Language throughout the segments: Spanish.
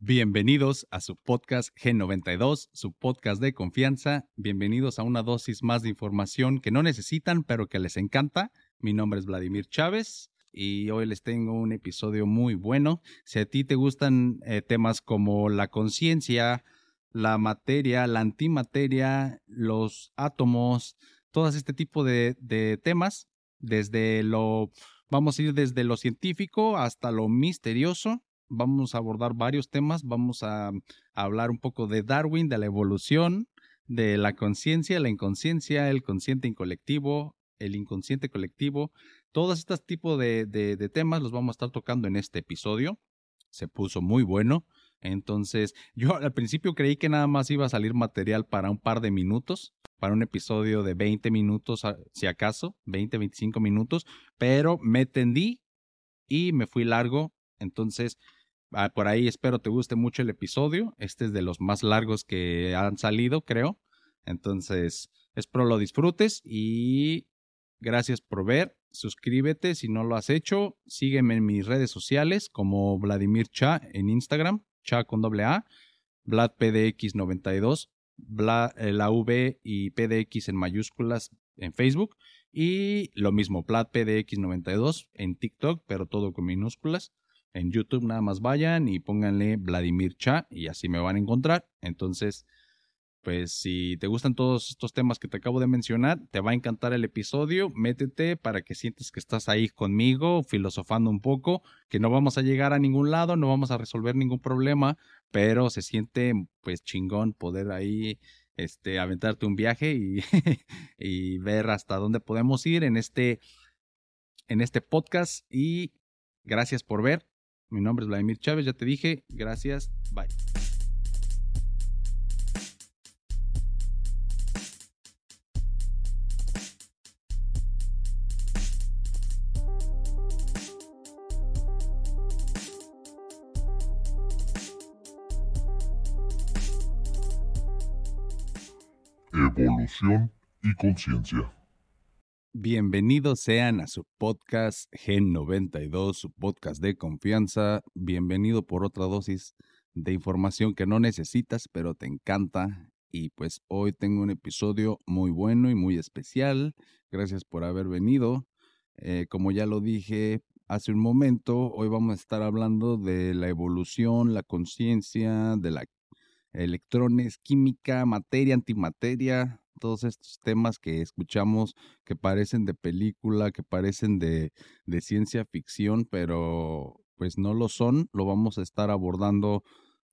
Bienvenidos a su podcast G92, su podcast de confianza. Bienvenidos a una dosis más de información que no necesitan, pero que les encanta. Mi nombre es Vladimir Chávez y hoy les tengo un episodio muy bueno. Si a ti te gustan eh, temas como la conciencia, la materia, la antimateria, los átomos, todo este tipo de, de temas, desde lo, vamos a ir desde lo científico hasta lo misterioso vamos a abordar varios temas. Vamos a, hablar un poco de Darwin, de la evolución, de la conciencia, la inconsciencia, el consciente incolectivo, el inconsciente colectivo. Todos estos tipos de, temas los vamos a estar tocando en este episodio. Se puso muy bueno. Entonces, yo al principio creí que nada más iba a salir material para un par de minutos, para un episodio de 20 minutos, si acaso, 20, 25 minutos, pero me tendí y me fui largo. Entonces, Ah, por ahí espero te guste mucho el episodio. Este es de los más largos que han salido, creo. Entonces, espero lo disfrutes y gracias por ver. Suscríbete si no lo has hecho. Sígueme en mis redes sociales como Vladimir Cha en Instagram, Cha con doble A, VladPDX92, eh, la V y PDX en mayúsculas en Facebook. Y lo mismo, VladPDX92 en TikTok, pero todo con minúsculas en YouTube nada más vayan y pónganle Vladimir Cha y así me van a encontrar. Entonces, pues si te gustan todos estos temas que te acabo de mencionar, te va a encantar el episodio. Métete para que sientes que estás ahí conmigo, filosofando un poco, que no vamos a llegar a ningún lado, no vamos a resolver ningún problema, pero se siente pues chingón poder ahí este aventarte un viaje y, y ver hasta dónde podemos ir en este en este podcast y gracias por ver mi nombre es Vladimir Chávez, ya te dije. Gracias. Bye. Evolución y conciencia. Bienvenidos sean a su podcast Gen 92, su podcast de confianza. Bienvenido por otra dosis de información que no necesitas, pero te encanta. Y pues hoy tengo un episodio muy bueno y muy especial. Gracias por haber venido. Eh, como ya lo dije hace un momento, hoy vamos a estar hablando de la evolución, la conciencia, de la electrones, química, materia, antimateria, todos estos temas que escuchamos que parecen de película, que parecen de, de ciencia ficción, pero pues no lo son, lo vamos a estar abordando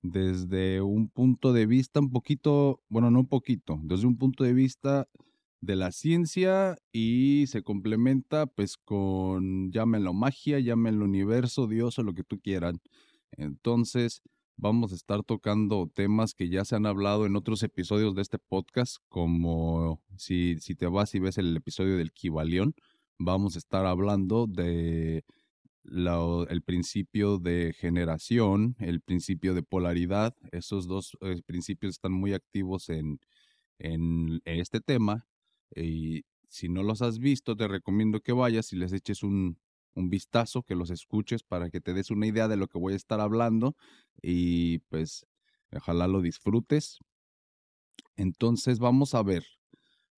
desde un punto de vista un poquito, bueno, no un poquito, desde un punto de vista de la ciencia y se complementa pues con llámenlo magia, llámenlo universo, Dios o lo que tú quieran. Entonces, vamos a estar tocando temas que ya se han hablado en otros episodios de este podcast, como si, si te vas y ves el episodio del Kibalión, vamos a estar hablando de el principio de generación, el principio de polaridad. Esos dos eh, principios están muy activos en, en, este tema. Y si no los has visto, te recomiendo que vayas y les eches un, un vistazo, que los escuches para que te des una idea de lo que voy a estar hablando y pues ojalá lo disfrutes. Entonces vamos a ver,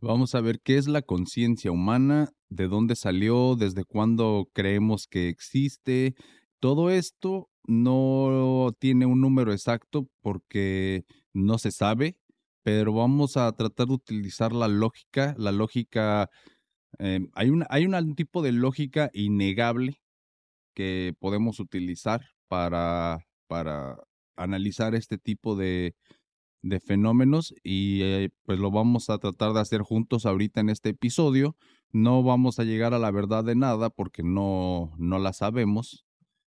vamos a ver qué es la conciencia humana, de dónde salió, desde cuándo creemos que existe. Todo esto no tiene un número exacto porque no se sabe, pero vamos a tratar de utilizar la lógica, la lógica Em, hay, un, hay un tipo de lógica innegable que podemos utilizar para, para analizar este tipo de, de fenómenos y eh, pues lo vamos a tratar de hacer juntos ahorita en este episodio. No vamos a llegar a la verdad de nada porque no, no la sabemos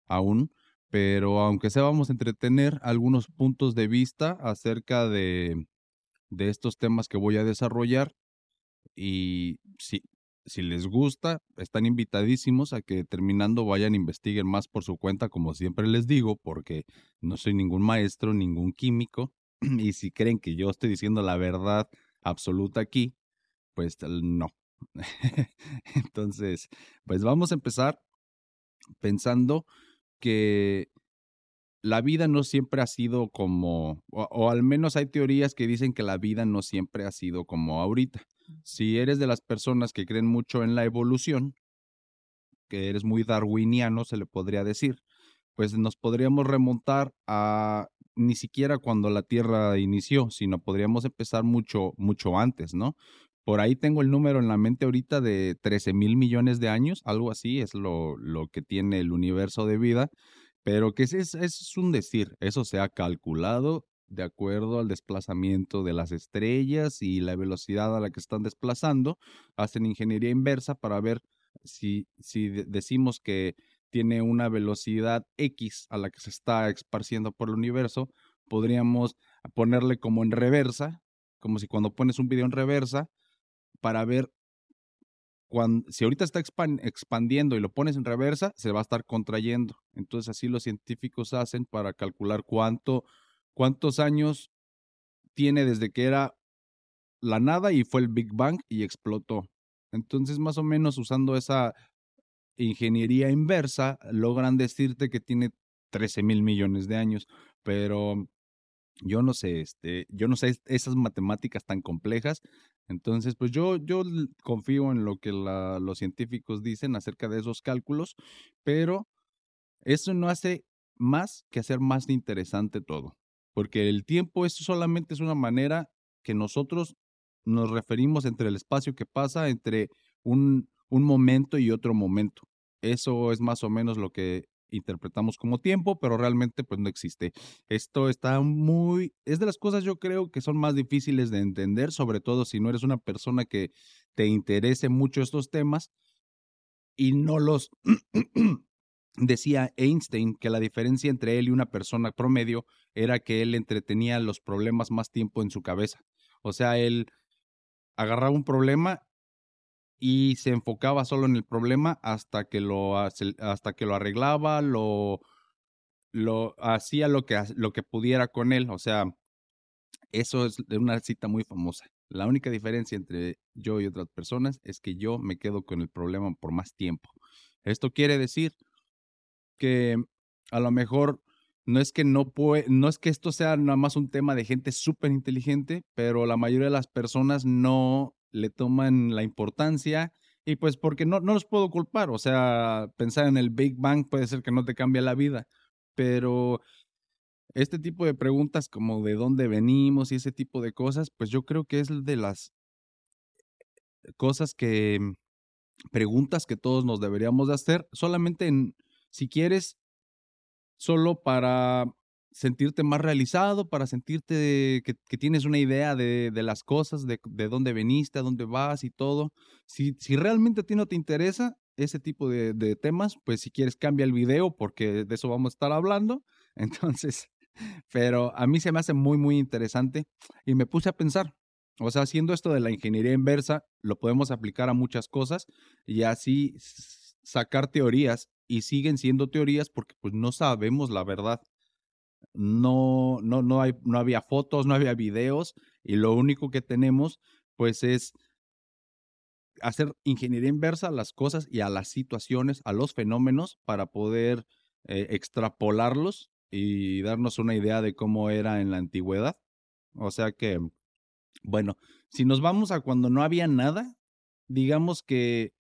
aún, pero aunque sea vamos a entretener algunos puntos de vista acerca de, de estos temas que voy a desarrollar y si, si les gusta, están invitadísimos a que terminando vayan investiguen más por su cuenta, como siempre les digo, porque no soy ningún maestro, ningún químico, y si creen que yo estoy diciendo la verdad absoluta aquí, pues no. Entonces, pues vamos a empezar pensando que la vida no siempre ha sido como, o, al menos hay teorías que dicen que la vida no siempre ha sido como ahorita. Si eres de las personas que creen mucho en la evolución, que eres muy darwiniano, se le podría decir, pues nos podríamos remontar a ni siquiera cuando la Tierra inició, sino podríamos empezar mucho, mucho antes, ¿no? Por ahí tengo el número en la mente ahorita de 13 mil millones de años, algo así es lo, lo que tiene el universo de vida, pero que es, es un decir, eso se ha calculado de acuerdo al desplazamiento de las estrellas y la velocidad a la que están desplazando, hacen ingeniería inversa para ver si, si decimos que tiene una velocidad X a la que se está esparciendo por el universo, podríamos ponerle como en reversa, como si cuando pones un video en reversa, para ver cuando, si ahorita está expandiendo y lo pones en reversa, se va a estar contrayendo. Entonces así los científicos hacen para calcular cuánto, cuántos años tiene desde que era la nada y fue el Big Bang y explotó. Entonces más o menos usando esa ingeniería inversa, logran decirte que tiene 13 mil millones de años, pero yo no sé, este, yo no sé esas matemáticas tan complejas. Entonces, pues yo, yo confío en lo que los científicos dicen acerca de esos cálculos, pero eso no hace más que hacer más interesante todo, porque el tiempo es solamente es una manera que nosotros nos referimos entre el espacio que pasa entre un, un momento y otro momento. Eso es más o menos lo que interpretamos como tiempo, pero realmente pues no existe. Esto está muy, es de las cosas yo creo que son más difíciles de entender, sobre todo si no eres una persona que te interese mucho estos temas y no los... Decía Einstein que la diferencia entre él y una persona promedio era que él entretenía los problemas más tiempo en su cabeza. O sea, él agarraba un problema y se enfocaba solo en el problema hasta que lo, hasta que lo arreglaba, lo, lo hacía lo que, lo que pudiera con él. O sea, eso es una cita muy famosa. La única diferencia entre yo y otras personas es que yo me quedo con el problema por más tiempo. Esto quiere decir que a lo mejor no es que no puede, no es que esto sea nada más un tema de gente súper inteligente, pero la mayoría de las personas no le toman la importancia y pues porque no, no los puedo culpar, o sea, pensar en el Big Bang puede ser que no te cambie la vida, pero este tipo de preguntas como de dónde venimos y ese tipo de cosas, pues yo creo que es de las cosas que, preguntas que todos nos deberíamos de hacer, solamente en, si quieres, solo para sentirte más realizado, para sentirte que, tienes una idea de, las cosas, de, dónde veniste, a dónde vas y todo. Si, si realmente a ti no te interesa ese tipo de, de, temas, pues si quieres cambia el video porque de eso vamos a estar hablando. Entonces, pero a mí se me hace muy, muy interesante y me puse a pensar, o sea, haciendo esto de la ingeniería inversa, lo podemos aplicar a muchas cosas y así sacar teorías y siguen siendo teorías porque pues no sabemos la verdad no, no, no, hay, no había fotos, no había videos y lo único que tenemos pues es hacer ingeniería inversa a las cosas y a las situaciones, a los fenómenos para poder eh, extrapolarlos y darnos una idea de cómo era en la antigüedad. O sea que, bueno, si nos vamos a cuando no había nada, digamos que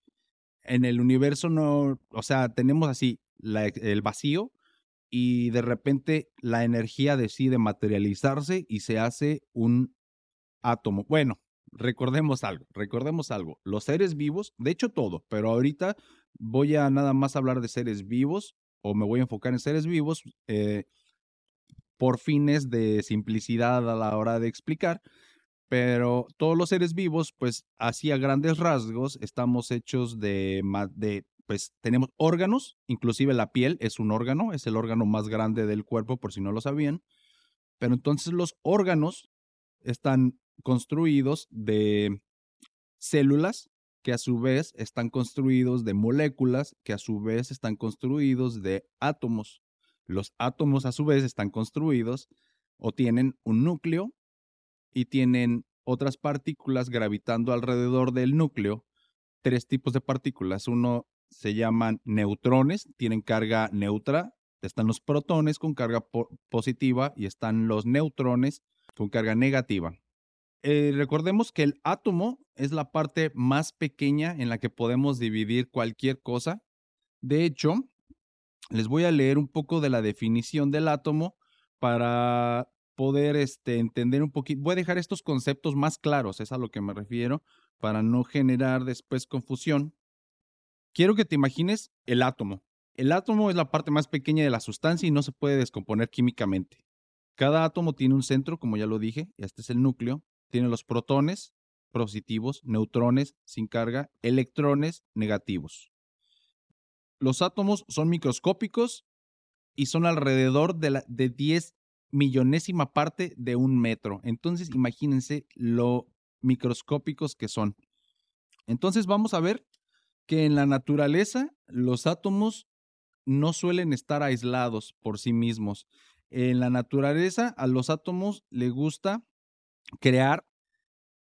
en el universo no, o sea, tenemos así el vacío y de repente la energía decide materializarse y se hace un átomo. Bueno, recordemos algo, recordemos algo. Los seres vivos, de hecho todo, pero ahorita voy a nada más hablar de seres vivos o me voy a enfocar en seres vivos eh, por fines de simplicidad a la hora de explicar. Pero todos los seres vivos, pues así a grandes rasgos, estamos hechos de, de pues tenemos órganos, inclusive la piel es un órgano, es el órgano más grande del cuerpo, por si no lo sabían. Pero entonces los órganos están construidos de células que a su vez están construidos de moléculas que a su vez están construidos de átomos. Los átomos a su vez están construidos o tienen un núcleo y tienen otras partículas gravitando alrededor del núcleo. Tres tipos de partículas. Uno se llaman neutrones, tienen carga neutra Están los protones con carga positiva y están los neutrones con carga negativa. Eh, recordemos que el átomo es la parte más pequeña en la que podemos dividir cualquier cosa. De hecho, les voy a leer un poco de la definición del átomo para poder este, entender un poquito. Voy a dejar estos conceptos más claros, es a lo que me refiero, para no generar después confusión. Quiero que te imagines el átomo. El átomo es la parte más pequeña de la sustancia y no se puede descomponer químicamente. Cada átomo tiene un centro, como ya lo dije, y este es el núcleo. Tiene los protones positivos, neutrones sin carga, electrones negativos. Los átomos son microscópicos y son alrededor de, la, de 10 millonésima parte de un metro. Entonces, imagínense lo microscópicos que son. Entonces, vamos a ver que en la naturaleza los átomos no suelen estar aislados por sí mismos. En la naturaleza a los átomos le gusta crear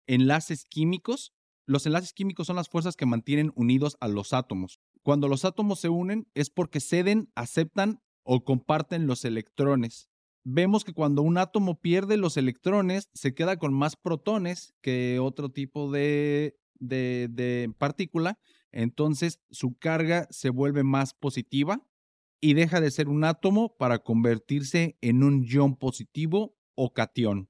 enlaces químicos. Los enlaces químicos son las fuerzas que mantienen unidos a los átomos. Cuando los átomos se unen es porque ceden, aceptan o comparten los electrones. Vemos que cuando un átomo pierde los electrones, se queda con más protones que otro tipo de, de, partícula, entonces su carga se vuelve más positiva y deja de ser un átomo para convertirse en un ion positivo o cation.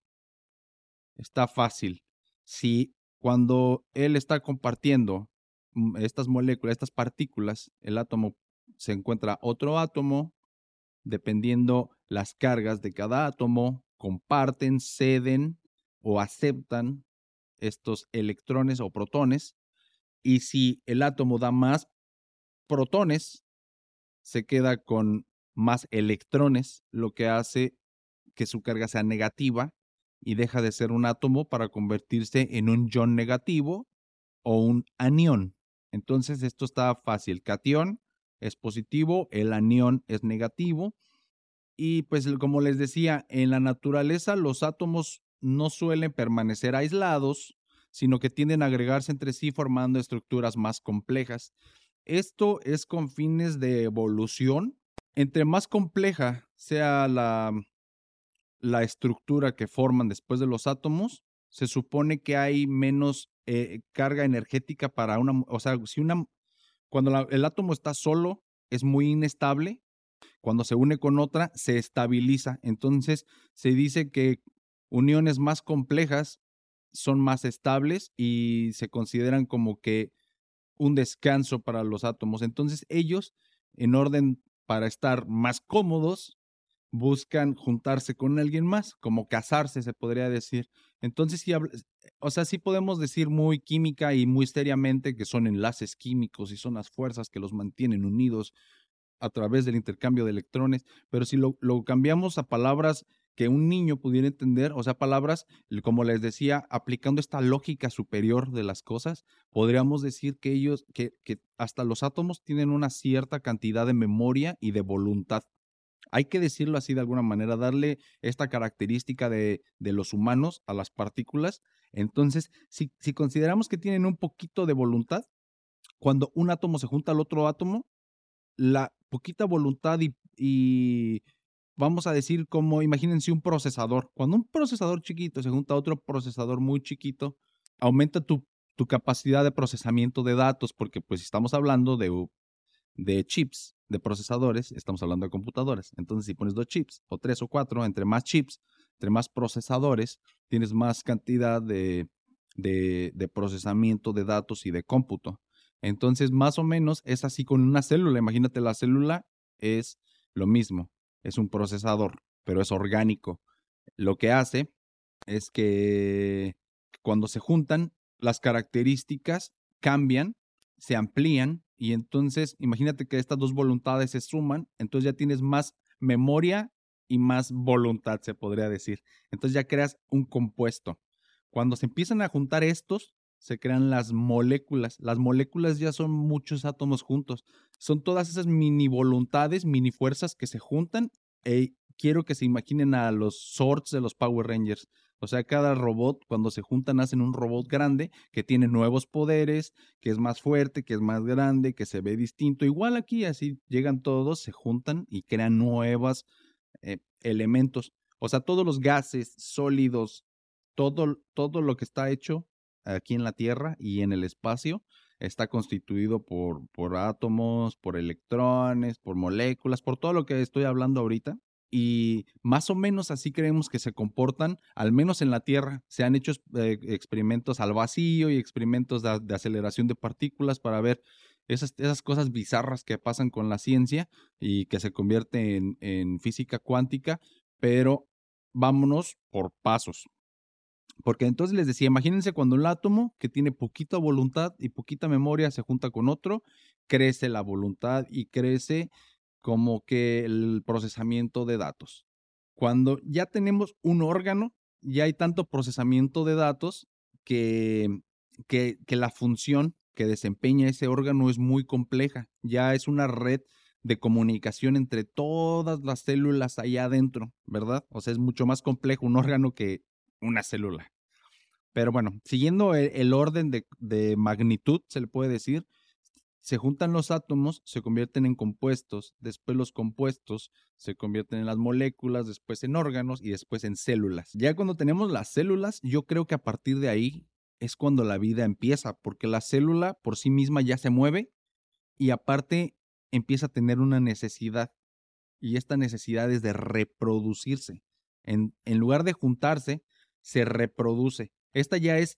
Está fácil. Si cuando él está compartiendo mm, estas moléculas, estas partículas, el átomo se encuentra otro átomo, dependiendo las cargas de cada átomo, comparten, ceden o aceptan estos electrones o protones. Y si el átomo da más protones, se queda con más electrones, lo que hace que su carga sea negativa y deja de ser un átomo para convertirse en un ion negativo o un anión. Entonces esto está fácil. Cation es positivo, el anión es negativo. Y pues como les decía, en la naturaleza los átomos no suelen permanecer aislados, sino que tienden a agregarse entre sí formando estructuras más complejas. Esto es con fines de evolución. Entre más compleja sea la, la estructura que forman después de los átomos, se supone que hay menos eh, carga energética para una, o sea, si una, cuando el átomo está solo, es muy inestable, cuando se une con otra, se estabiliza. Entonces, se dice que uniones más complejas son más estables y se consideran como que un descanso para los átomos. Entonces, ellos, en orden para estar más cómodos, buscan juntarse con alguien más, como casarse, se podría decir. Entonces, sí, o sea, sí podemos decir muy química y muy seriamente que son enlaces químicos y son las fuerzas que los mantienen unidos a través del intercambio de electrones, pero si lo, cambiamos a palabras que un niño pudiera entender, o sea, palabras, como les decía, aplicando esta lógica superior de las cosas, podríamos decir que ellos, que, que hasta los átomos tienen una cierta cantidad de memoria y de voluntad. Hay que decirlo así de alguna manera, darle esta característica de, de los humanos a las partículas. Entonces, si, si consideramos que tienen un poquito de voluntad, cuando un átomo se junta al otro átomo, la poquita voluntad y, vamos a decir como, imagínense un procesador. Cuando un procesador chiquito se junta a otro procesador muy chiquito, aumenta tu, tu capacidad de procesamiento de datos, porque pues estamos hablando de, de chips, de procesadores, estamos hablando de computadoras. Entonces, si pones dos chips, o tres o cuatro, entre más chips, entre más procesadores, tienes más cantidad de, de, de procesamiento de datos y de cómputo. Entonces, más o menos es así con una célula. Imagínate, la célula es lo mismo, es un procesador, pero es orgánico. Lo que hace es que cuando se juntan, las características cambian, se amplían y entonces imagínate que estas dos voluntades se suman, entonces ya tienes más memoria y más voluntad, se podría decir. Entonces ya creas un compuesto. Cuando se empiezan a juntar estos, se crean las moléculas. Las moléculas ya son muchos átomos juntos. Son todas esas mini voluntades, mini fuerzas que se juntan. Y quiero que se imaginen a los swords de los Power Rangers. O sea, cada robot, cuando se juntan, hacen un robot grande que tiene nuevos poderes, que es más fuerte, que es más grande, que se ve distinto. Igual aquí, así llegan todos, se juntan y crean nuevos eh, elementos. O sea, todos los gases sólidos, todo, todo lo que está hecho aquí en la Tierra y en el espacio está constituido por, por átomos, por electrones, por moléculas, por todo lo que estoy hablando ahorita y más o menos así creemos que se comportan, al menos en la Tierra. Se han hecho eh, experimentos al vacío y experimentos de, aceleración de partículas para ver esas, esas, cosas bizarras que pasan con la ciencia y que se convierte en, en física cuántica, pero vámonos por pasos. Porque entonces les decía, imagínense cuando un átomo que tiene poquita voluntad y poquita memoria se junta con otro, crece la voluntad y crece como que el procesamiento de datos. Cuando ya tenemos un órgano, ya hay tanto procesamiento de datos que, que, la función que desempeña ese órgano es muy compleja. Ya es una red de comunicación entre todas las células allá adentro, ¿verdad? O sea, es mucho más complejo un órgano que una célula. Pero bueno, siguiendo el, el orden de, de, magnitud, se le puede decir, se juntan los átomos, se convierten en compuestos, después los compuestos se convierten en las moléculas, después en órganos y después en células. Ya cuando tenemos las células, yo creo que a partir de ahí es cuando la vida empieza, porque la célula por sí misma ya se mueve y aparte empieza a tener una necesidad. Y esta necesidad es de reproducirse. En, en lugar de juntarse, se reproduce. Esta ya es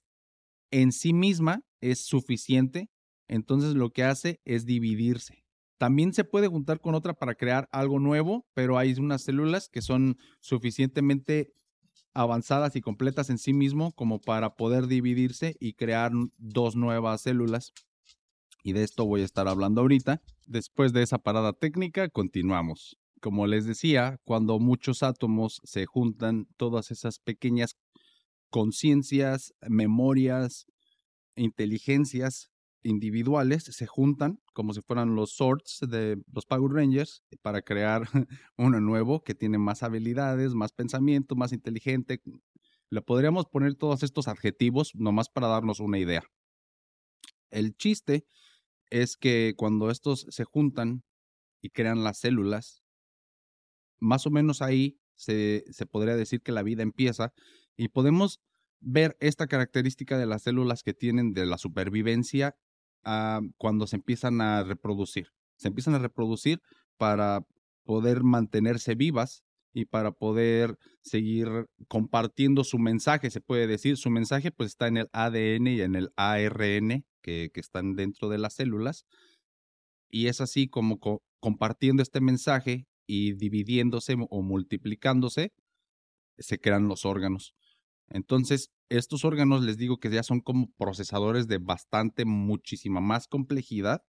en sí misma, es suficiente entonces lo que hace es dividirse. También se puede juntar con otra para crear algo nuevo, pero hay unas células que son suficientemente avanzadas y completas en sí mismo como para poder dividirse y crear dos nuevas células. Y de esto voy a estar hablando ahorita. Después de esa parada técnica, continuamos. Como les decía, cuando muchos átomos se juntan, todas esas pequeñas conciencias, memorias, inteligencias individuales se juntan como si fueran los swords de los Power Rangers para crear uno nuevo que tiene más habilidades, más pensamiento, más inteligente. Le podríamos poner todos estos adjetivos nomás para darnos una idea. El chiste es que cuando estos se juntan y crean las células, más o menos ahí se, se podría decir que la vida empieza y podemos ver esta característica de las células que tienen de la supervivencia cuando se empiezan a reproducir. Se empiezan a reproducir para poder mantenerse vivas y para poder seguir compartiendo su mensaje, se puede decir. Su mensaje pues está en el ADN y en el ARN que están dentro de las células. Y es así como compartiendo este mensaje y dividiéndose o multiplicándose, se crean los órganos. Entonces, estos órganos les digo que ya son como procesadores de bastante, muchísima más complejidad.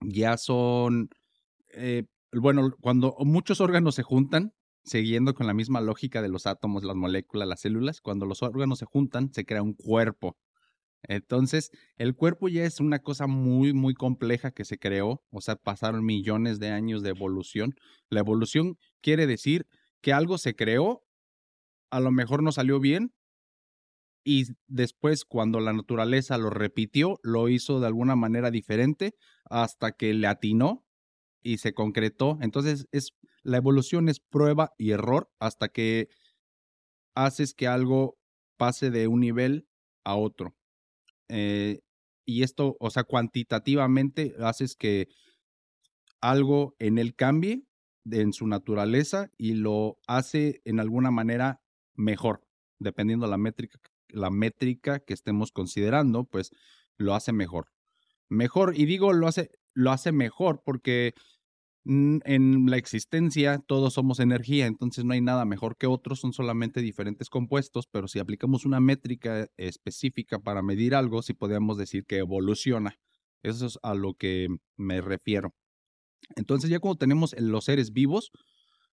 Ya son, eh, bueno, cuando muchos órganos se juntan, siguiendo con la misma lógica de los átomos, las moléculas, las células, cuando los órganos se juntan, se crea un cuerpo. Entonces, el cuerpo ya es una cosa muy, muy compleja que se creó, o sea, pasaron millones de años de evolución. La evolución quiere decir que algo se creó a lo mejor no salió bien y después cuando la naturaleza lo repitió, lo hizo de alguna manera diferente hasta que le atinó y se concretó. Entonces es la evolución es prueba y error hasta que haces que algo pase de un nivel a otro. Eh, y esto, o sea, cuantitativamente haces que algo en él cambie en su naturaleza y lo hace en alguna manera mejor, dependiendo la métrica, la métrica que estemos considerando, pues lo hace mejor. Mejor, y digo lo hace, lo hace mejor porque en la existencia todos somos energía, entonces no hay nada mejor que otros, son solamente diferentes compuestos, pero si aplicamos una métrica específica para medir algo, sí podríamos decir que evoluciona. Eso es a lo que me refiero. Entonces ya cuando tenemos los seres vivos,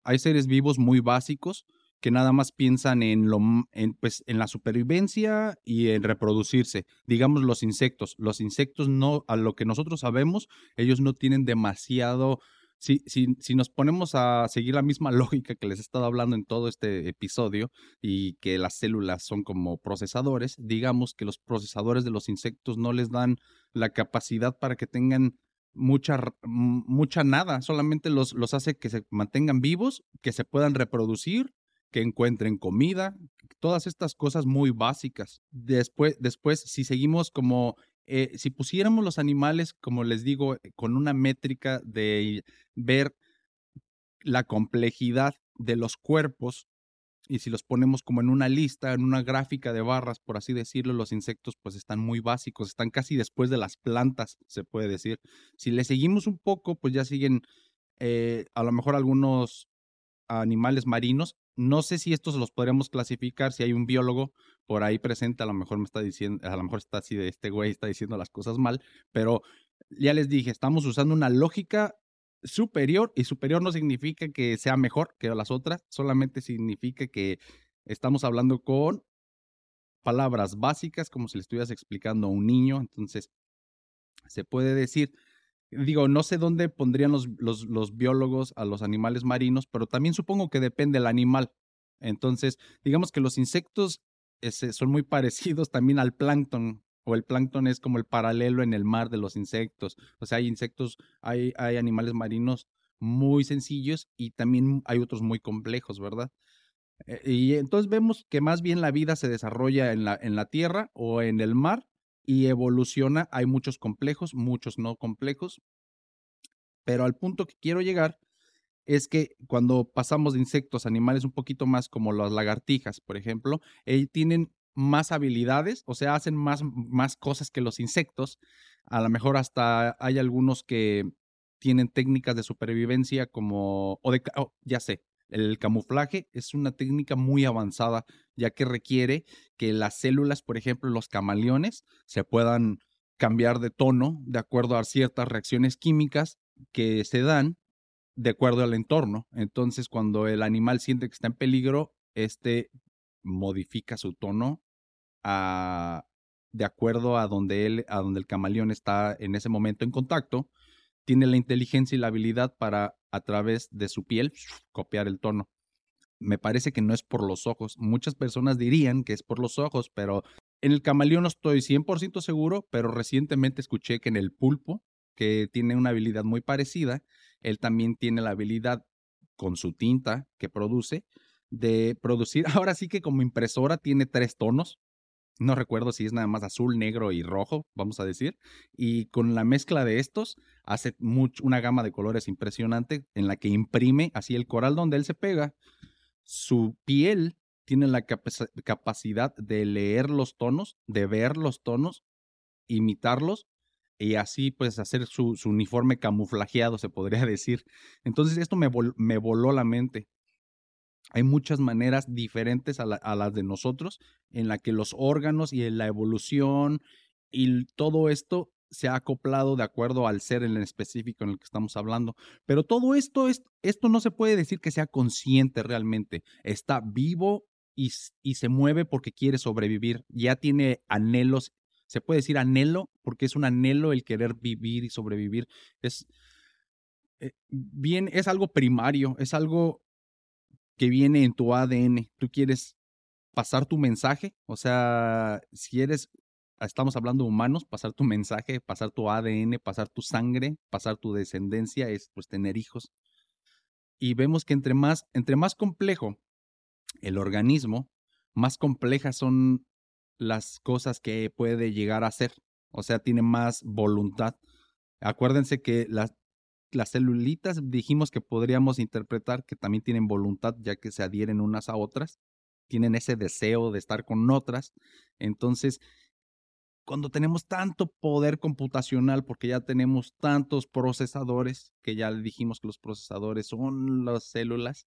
hay seres vivos muy básicos, que nada más piensan en, lo, en, pues, en la supervivencia y en reproducirse. Digamos los insectos. Los insectos no, a lo que nosotros sabemos, ellos no tienen demasiado si, si, si, nos ponemos a seguir la misma lógica que les he estado hablando en todo este episodio y que las células son como procesadores, digamos que los procesadores de los insectos no les dan la capacidad para que tengan mucha, mucha nada, solamente los, los hace que se mantengan vivos, que se puedan reproducir, que encuentren comida, todas estas cosas muy básicas. Después, después si seguimos como eh, si pusiéramos los animales, como les digo, con una métrica de ver la complejidad de los cuerpos, y si los ponemos como en una lista, en una gráfica de barras, por así decirlo, los insectos pues están muy básicos, están casi después de las plantas, se puede decir. Si le seguimos un poco, pues ya siguen eh, a lo mejor algunos animales marinos. No sé si estos los podríamos clasificar, si hay un biólogo por ahí presente, a lo mejor me está diciendo, a lo mejor está así de este güey, está diciendo las cosas mal, pero ya les dije, estamos usando una lógica superior y superior no significa que sea mejor que las otras, solamente significa que estamos hablando con palabras básicas como si le estuvieras explicando a un niño, entonces se puede decir digo, no sé dónde pondrían los, los, biólogos a los animales marinos, pero también supongo que depende del animal. Entonces, digamos que los insectos son muy parecidos también al plancton, o el plancton es como el paralelo en el mar de los insectos. O sea, hay insectos, hay, hay animales marinos muy sencillos y también hay otros muy complejos, ¿verdad? Eh, y entonces vemos que más bien la vida se desarrolla en la, en la tierra o en el mar y evoluciona. Hay muchos complejos, muchos no complejos. Pero al punto que quiero llegar es que cuando pasamos de insectos a animales un poquito más como las lagartijas, por ejemplo, ellos tienen más habilidades, o sea, hacen más, más cosas que los insectos. A lo mejor hasta hay algunos que tienen técnicas de supervivencia como, o de, oh, ya sé, el camuflaje es una técnica muy avanzada, ya que requiere que las células, por ejemplo, los camaleones, se puedan cambiar de tono de acuerdo a ciertas reacciones químicas que se dan de acuerdo al entorno. Entonces, cuando el animal siente que está en peligro, este modifica su tono a, de acuerdo a donde él, a donde el camaleón está en ese momento en contacto, tiene la inteligencia y la habilidad para a través de su piel copiar el tono. Me parece que no es por los ojos. Muchas personas dirían que es por los ojos, pero en el camaleón no estoy 100% seguro, pero recientemente escuché que en el pulpo, que tiene una habilidad muy parecida, él también tiene la habilidad con su tinta que produce de producir, ahora sí que como impresora tiene tres tonos, no recuerdo si es nada más azul, negro y rojo, vamos a decir. Y con la mezcla de estos hace una gama de colores impresionante en la que imprime así el coral donde él se pega. Su piel tiene la capacidad de leer los tonos, de ver los tonos, imitarlos y así pues hacer su, uniforme camuflajeado, se podría decir. Entonces esto me, voló la mente. Hay muchas maneras diferentes a, las de nosotros en la que los órganos y la evolución y todo esto se ha acoplado de acuerdo al ser en específico en el que estamos hablando. Pero todo esto, es, esto no se puede decir que sea consciente realmente. Está vivo y, y, se mueve porque quiere sobrevivir. Ya tiene anhelos. Se puede decir anhelo porque es un anhelo el querer vivir y sobrevivir. Es, eh, bien, es algo primario, es algo que viene en tu ADN. Tú quieres pasar tu mensaje, o sea, si eres, estamos hablando de humanos, pasar tu mensaje, pasar tu ADN, pasar tu sangre, pasar tu descendencia, es pues tener hijos. Y vemos que entre más, entre más complejo el organismo, más complejas son las cosas que puede llegar a ser. O sea, tiene más voluntad. Acuérdense que las, las celulitas dijimos que podríamos interpretar que también tienen voluntad, ya que se adhieren unas a otras, tienen ese deseo de estar con otras. Entonces, cuando tenemos tanto poder computacional, porque ya tenemos tantos procesadores, que ya dijimos que los procesadores son las células,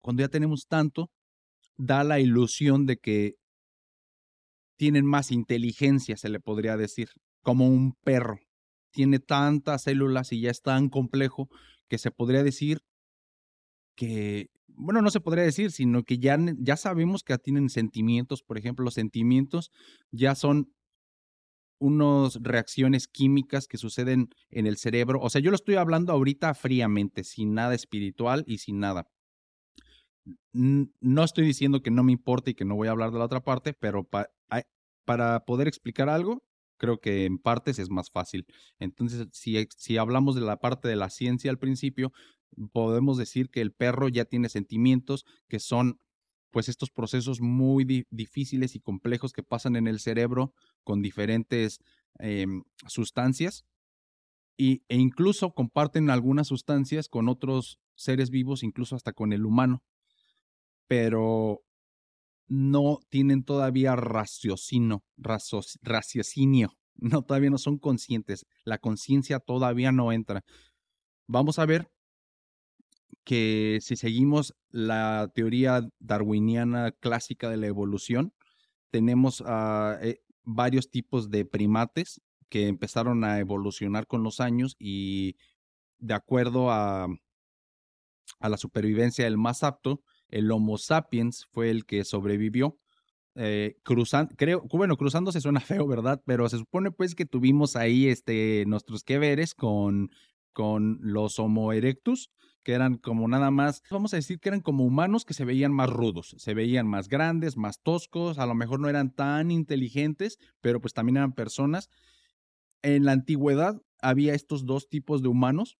cuando ya tenemos tanto, da la ilusión de que tienen más inteligencia, se le podría decir, como un perro. Tiene tantas células y ya es tan complejo que se podría decir que, bueno, no se podría decir, sino que ya, ya sabemos que tienen sentimientos, por ejemplo, los sentimientos ya son unas reacciones químicas que suceden en el cerebro. O sea, yo lo estoy hablando ahorita fríamente, sin nada espiritual y sin nada. No estoy diciendo que no me importe y que no voy a hablar de la otra parte, pero para poder explicar algo, creo que en partes es más fácil. Entonces, si, si hablamos de la parte de la ciencia al principio, podemos decir que el perro ya tiene sentimientos que son pues estos procesos muy difíciles y complejos que pasan en el cerebro con diferentes em, sustancias y, e incluso comparten algunas sustancias con otros seres vivos, incluso hasta con el humano, pero no tienen todavía raciocinio, raciocinio, no, todavía no son conscientes, la conciencia todavía no entra. Vamos a ver que si seguimos la teoría darwiniana clásica de la evolución, tenemos uh, varios tipos de primates que empezaron a evolucionar con los años y de acuerdo a, a la supervivencia del más apto, el Homo sapiens fue el que sobrevivió. Eh, cruzando, creo, bueno, cruzándose suena feo, ¿verdad? Pero se supone pues que tuvimos ahí este, nuestros que veres con, con los Homo erectus, que eran como nada más, vamos a decir que eran como humanos que se veían más rudos, se veían más grandes, más toscos, a lo mejor no eran tan inteligentes, pero pues también eran personas. En la antigüedad había estos dos tipos de humanos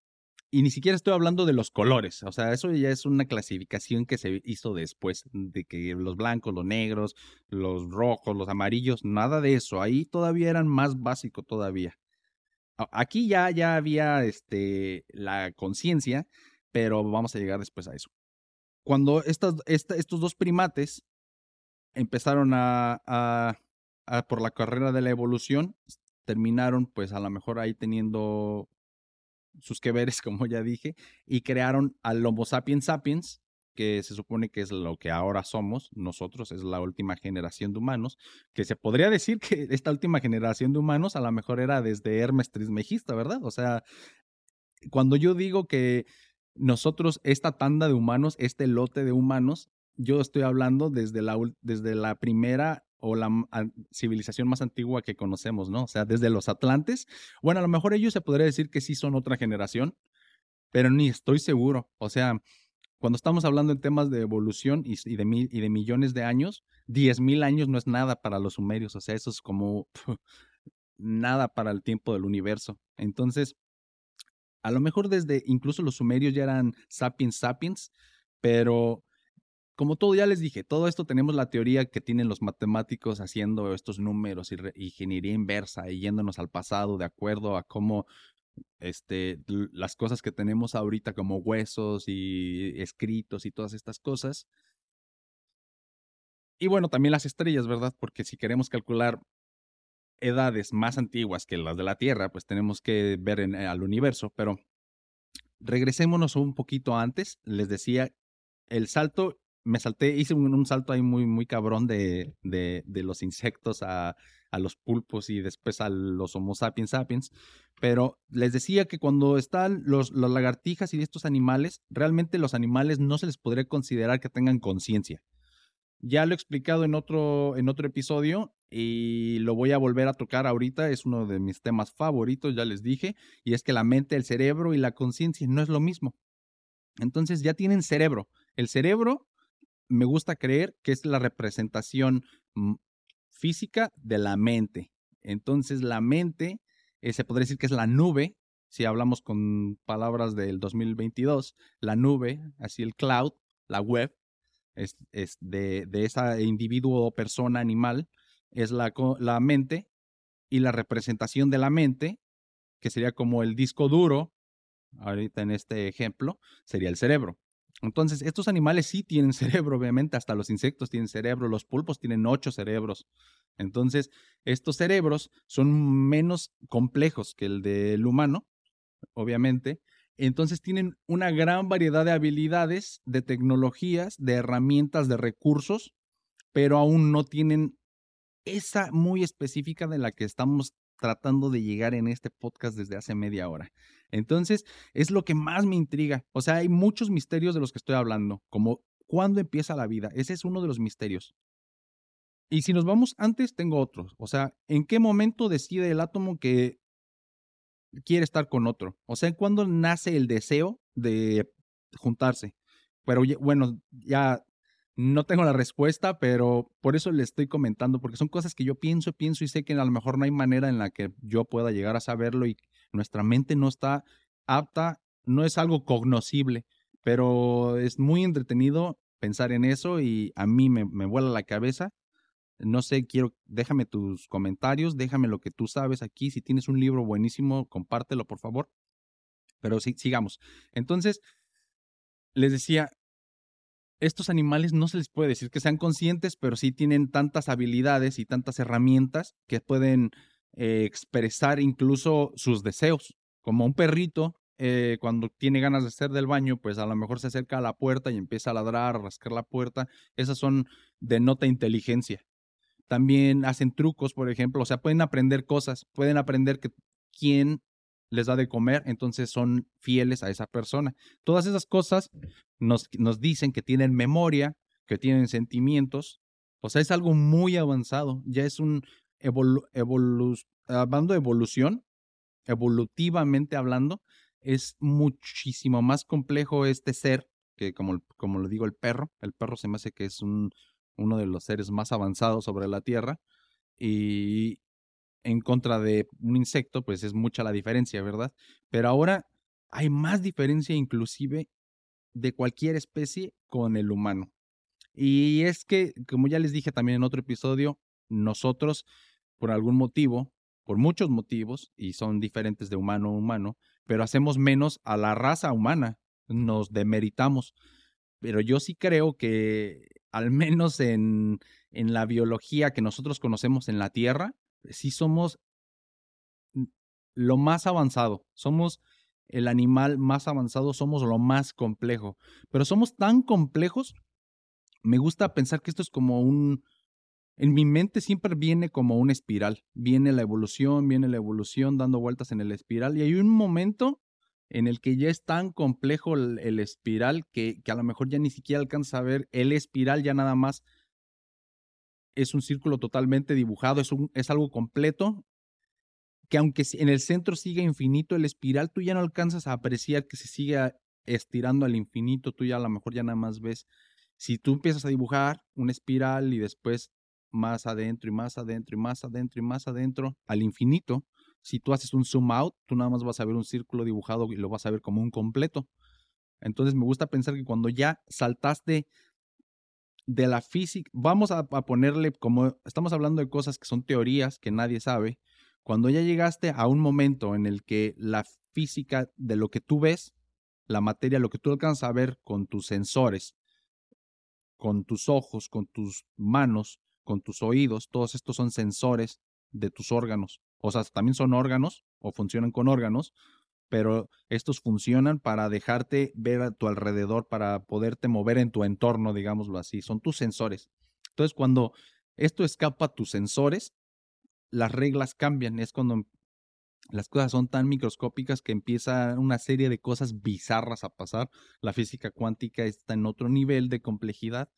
y ni siquiera estoy hablando de los colores, o sea, eso ya es una clasificación que se hizo después de que los blancos, los negros, los rojos, los amarillos, nada de eso, ahí todavía eran más básico todavía. Aquí ya, ya había este, la conciencia pero vamos a llegar después a eso. Cuando estas, estos dos primates empezaron a, a, por la carrera de la evolución, terminaron pues a lo mejor ahí teniendo sus que veres, como ya dije, y crearon al Homo sapiens sapiens, que se supone que es lo que ahora somos nosotros, es la última generación de humanos, que se podría decir que esta última generación de humanos a lo mejor era desde Hermes Trismegista, ¿verdad? O sea, cuando yo digo que nosotros, esta tanda de humanos, este lote de humanos, yo estoy hablando desde la, desde la primera o la civilización más antigua que conocemos, ¿no? O sea, desde los Atlantes. Bueno, a lo mejor ellos se podría decir que sí son otra generación, pero ni estoy seguro. O sea, cuando estamos hablando en temas de evolución y, de, y de millones de años, 10.000 años no es nada para los sumerios. O sea, eso es como nada para el tiempo del universo. Entonces, a lo mejor desde incluso los sumerios ya eran sapiens sapiens, pero como todo ya les dije, todo esto tenemos la teoría que tienen los matemáticos haciendo estos números y ingeniería inversa y yéndonos al pasado de acuerdo a cómo este, las cosas que tenemos ahorita como huesos y escritos y todas estas cosas. Y bueno, también las estrellas, ¿verdad? Porque si queremos calcular edades más antiguas que las de la Tierra, pues tenemos que ver en, al universo, pero regresémonos un poquito antes. Les decía, el salto, me salté, hice un, salto ahí muy, muy cabrón de, de, de los insectos a, a, los pulpos y después a los Homo sapiens sapiens, pero les decía que cuando están los, las lagartijas y estos animales, realmente los animales no se les podría considerar que tengan conciencia. Ya lo he explicado en otro, en otro episodio y lo voy a volver a tocar ahorita. Es uno de mis temas favoritos, ya les dije, y es que la mente, el cerebro y la conciencia no es lo mismo. Entonces ya tienen cerebro. El cerebro, me gusta creer que es la representación mm, física de la mente. Entonces la mente, eh, se podría decir que es la nube, si hablamos con palabras del 2022, la nube, así el cloud, la web, es, de, de ese individuo o persona animal, es la, la mente y la representación de la mente, que sería como el disco duro, ahorita en este ejemplo, sería el cerebro. Entonces, estos animales sí tienen cerebro, obviamente, hasta los insectos tienen cerebro, los pulpos tienen ocho cerebros. Entonces, estos cerebros son menos complejos que el del humano, obviamente, entonces tienen una gran variedad de habilidades, de tecnologías, de herramientas, de recursos, pero aún no tienen esa muy específica de la que estamos tratando de llegar en este podcast desde hace media hora. Entonces, es lo que más me intriga. O sea, hay muchos misterios de los que estoy hablando, como cuándo empieza la vida. Ese es uno de los misterios. Y si nos vamos antes, tengo otros. O sea, ¿en qué momento decide el átomo que quiere estar con otro? O sea, ¿cuándo nace el deseo de juntarse? Pero bueno, ya no tengo la respuesta, pero por eso le estoy comentando, porque son cosas que yo pienso, pienso y sé que a lo mejor no hay manera en la que yo pueda llegar a saberlo y nuestra mente no está apta, no es algo cognoscible, pero es muy entretenido pensar en eso y a mí me, me vuela la cabeza. No sé, quiero, déjame tus comentarios, déjame lo que tú sabes aquí. Si tienes un libro buenísimo, compártelo, por favor. Pero sí, sigamos. Entonces, les decía, estos animales no se les puede decir que sean conscientes, pero sí tienen tantas habilidades y tantas herramientas que pueden eh, expresar incluso sus deseos. Como un perrito, eh, cuando tiene ganas de hacer del baño, pues a lo mejor se acerca a la puerta y empieza a ladrar, a rascar la puerta. Esas son de nota inteligencia. También hacen trucos, por ejemplo, o sea, pueden aprender cosas, pueden aprender que quién les da de comer, entonces son fieles a esa persona. Todas esas cosas nos, nos dicen que tienen memoria, que tienen sentimientos. O sea, es algo muy avanzado. Ya es un evolu hablando de evolución, evolutivamente hablando, es muchísimo más complejo este ser que, como, como lo digo, el perro. El perro se me hace que es un, uno de los seres más avanzados sobre la Tierra. Y, en contra de un insecto, pues es mucha la diferencia, ¿verdad? Pero ahora hay más diferencia inclusive de cualquier especie con el humano. Y es que, como ya les dije también en otro episodio, nosotros, por algún motivo, por muchos motivos, y son diferentes de humano a humano, pero hacemos menos a la raza humana, nos demeritamos. Pero yo sí creo que, al menos en, en la biología que nosotros conocemos en la Tierra, sí somos lo más avanzado, somos el animal más avanzado, somos lo más complejo, pero somos tan complejos, me gusta pensar que esto es como un, en mi mente siempre viene como una espiral, viene la evolución, viene la evolución dando vueltas en el espiral y hay un momento en el que ya es tan complejo el, espiral que, que, a lo mejor ya ni siquiera alcanza a ver el espiral, ya nada más es un círculo totalmente dibujado, es, un, es algo completo, que aunque en el centro siga infinito el espiral, tú ya no alcanzas a apreciar que se siga estirando al infinito, tú ya a lo mejor ya nada más ves, si tú empiezas a dibujar una espiral y después más adentro y más adentro y más adentro y más adentro al infinito, si tú haces un zoom out, tú nada más vas a ver un círculo dibujado y lo vas a ver como un completo. Entonces me gusta pensar que cuando ya saltaste de la física, vamos a, ponerle como estamos hablando de cosas que son teorías que nadie sabe, cuando ya llegaste a un momento en el que la física de lo que tú ves, la materia, lo que tú alcanzas a ver con tus sensores, con tus ojos, con tus manos, con tus oídos, todos estos son sensores de tus órganos. O sea, también son órganos o funcionan con órganos, pero estos funcionan para dejarte ver a tu alrededor, para poderte mover en tu entorno, digámoslo así. Son tus sensores. Entonces, cuando esto escapa a tus sensores, las reglas cambian. Es cuando las cosas son tan microscópicas que empieza una serie de cosas bizarras a pasar. La física cuántica está en otro nivel de complejidad.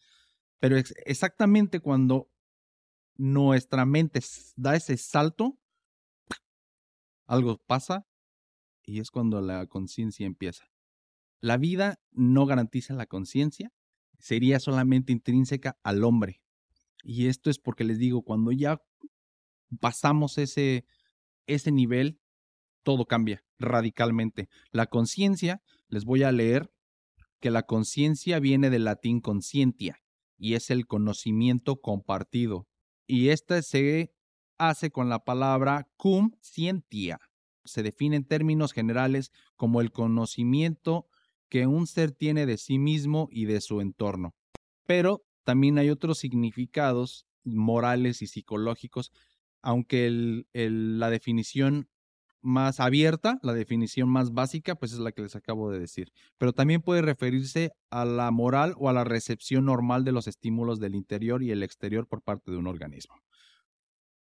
Pero exactamente cuando nuestra mente da ese salto, algo pasa y es cuando la conciencia empieza. La vida no garantiza la conciencia, sería solamente intrínseca al hombre. Y esto es porque les digo, cuando ya pasamos ese, ese nivel, todo cambia radicalmente. La conciencia, les voy a leer que la conciencia viene del latín conscientia y es el conocimiento compartido. Y esta se hace con la palabra cum scientia, se define en términos generales como el conocimiento que un ser tiene de sí mismo y de su entorno. Pero también hay otros significados morales y psicológicos, aunque la definición más abierta, la definición más básica, pues es la que les acabo de decir. Pero también puede referirse a la moral o a la recepción normal de los estímulos del interior y el exterior por parte de un organismo.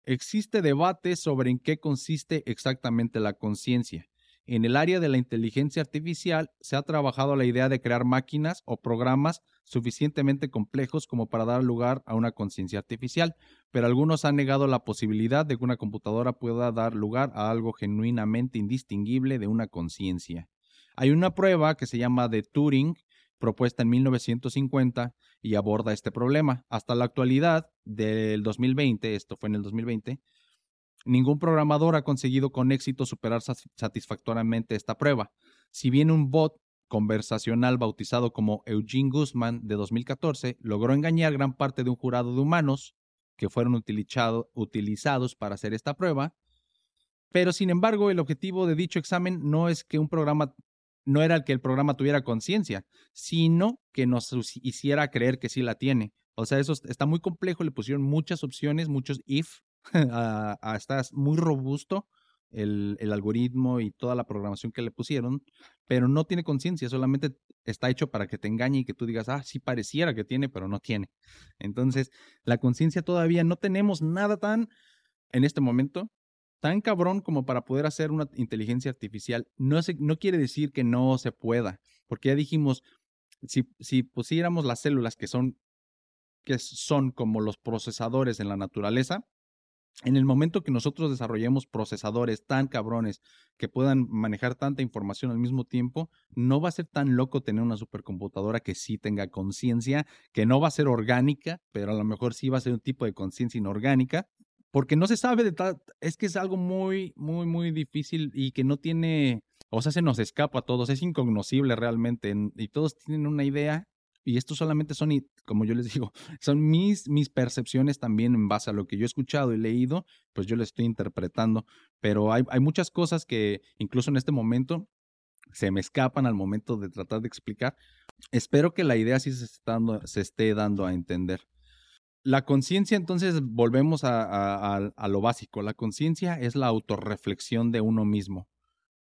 Existe debate sobre en qué consiste exactamente la conciencia. en el área de la inteligencia artificial se ha trabajado la idea de crear máquinas o programas suficientemente complejos como para dar lugar a una conciencia artificial, pero algunos han negado la posibilidad de que una computadora pueda dar lugar a algo genuinamente indistinguible de una conciencia. Hay una prueba que se llama de Turing, propuesta en 1950 y aborda este problema. Hasta la actualidad del 2020, esto fue en el 2020, Ningún programador ha conseguido con éxito superar satisfactoriamente esta prueba. Si bien un bot conversacional bautizado como Eugene Guzman de 2014 logró engañar gran parte de un jurado de humanos que fueron utilizados para hacer esta prueba, pero sin embargo el objetivo de dicho examen no es que un programa no era el que el programa tuviera conciencia, sino que nos hiciera creer que sí la tiene. O sea, eso está muy complejo, le pusieron muchas opciones, muchos if, está muy robusto el, algoritmo y toda la programación que le pusieron, pero no tiene conciencia, solamente está hecho para que te engañe y que tú digas, ah, sí pareciera que tiene, pero no tiene. Entonces, la conciencia todavía no tenemos nada tan, en este momento, tan cabrón como para poder hacer una inteligencia artificial. No, no quiere decir que no se pueda, porque ya dijimos, si, si pusiéramos las células que son, que son como los procesadores en la naturaleza, en el momento que nosotros desarrollemos procesadores tan cabrones que puedan manejar tanta información al mismo tiempo, no va a ser tan loco tener una supercomputadora que sí tenga conciencia, que no va a ser orgánica, pero a lo mejor sí va a ser un tipo de conciencia inorgánica, porque no se sabe de tal, es que es algo muy, muy, muy difícil y que no tiene, o sea, se nos escapa a todos, es incognoscible realmente, y todos tienen una idea y esto solamente son, como yo les digo, son mis, mis percepciones también en base a lo que yo he escuchado y leído, pues yo le estoy interpretando, pero hay, hay muchas cosas que incluso en este momento se me escapan al momento de tratar de explicar. Espero que la idea sí se, dando, se esté dando a entender. La conciencia, entonces, volvemos a, lo básico. La conciencia es la autorreflexión de uno mismo.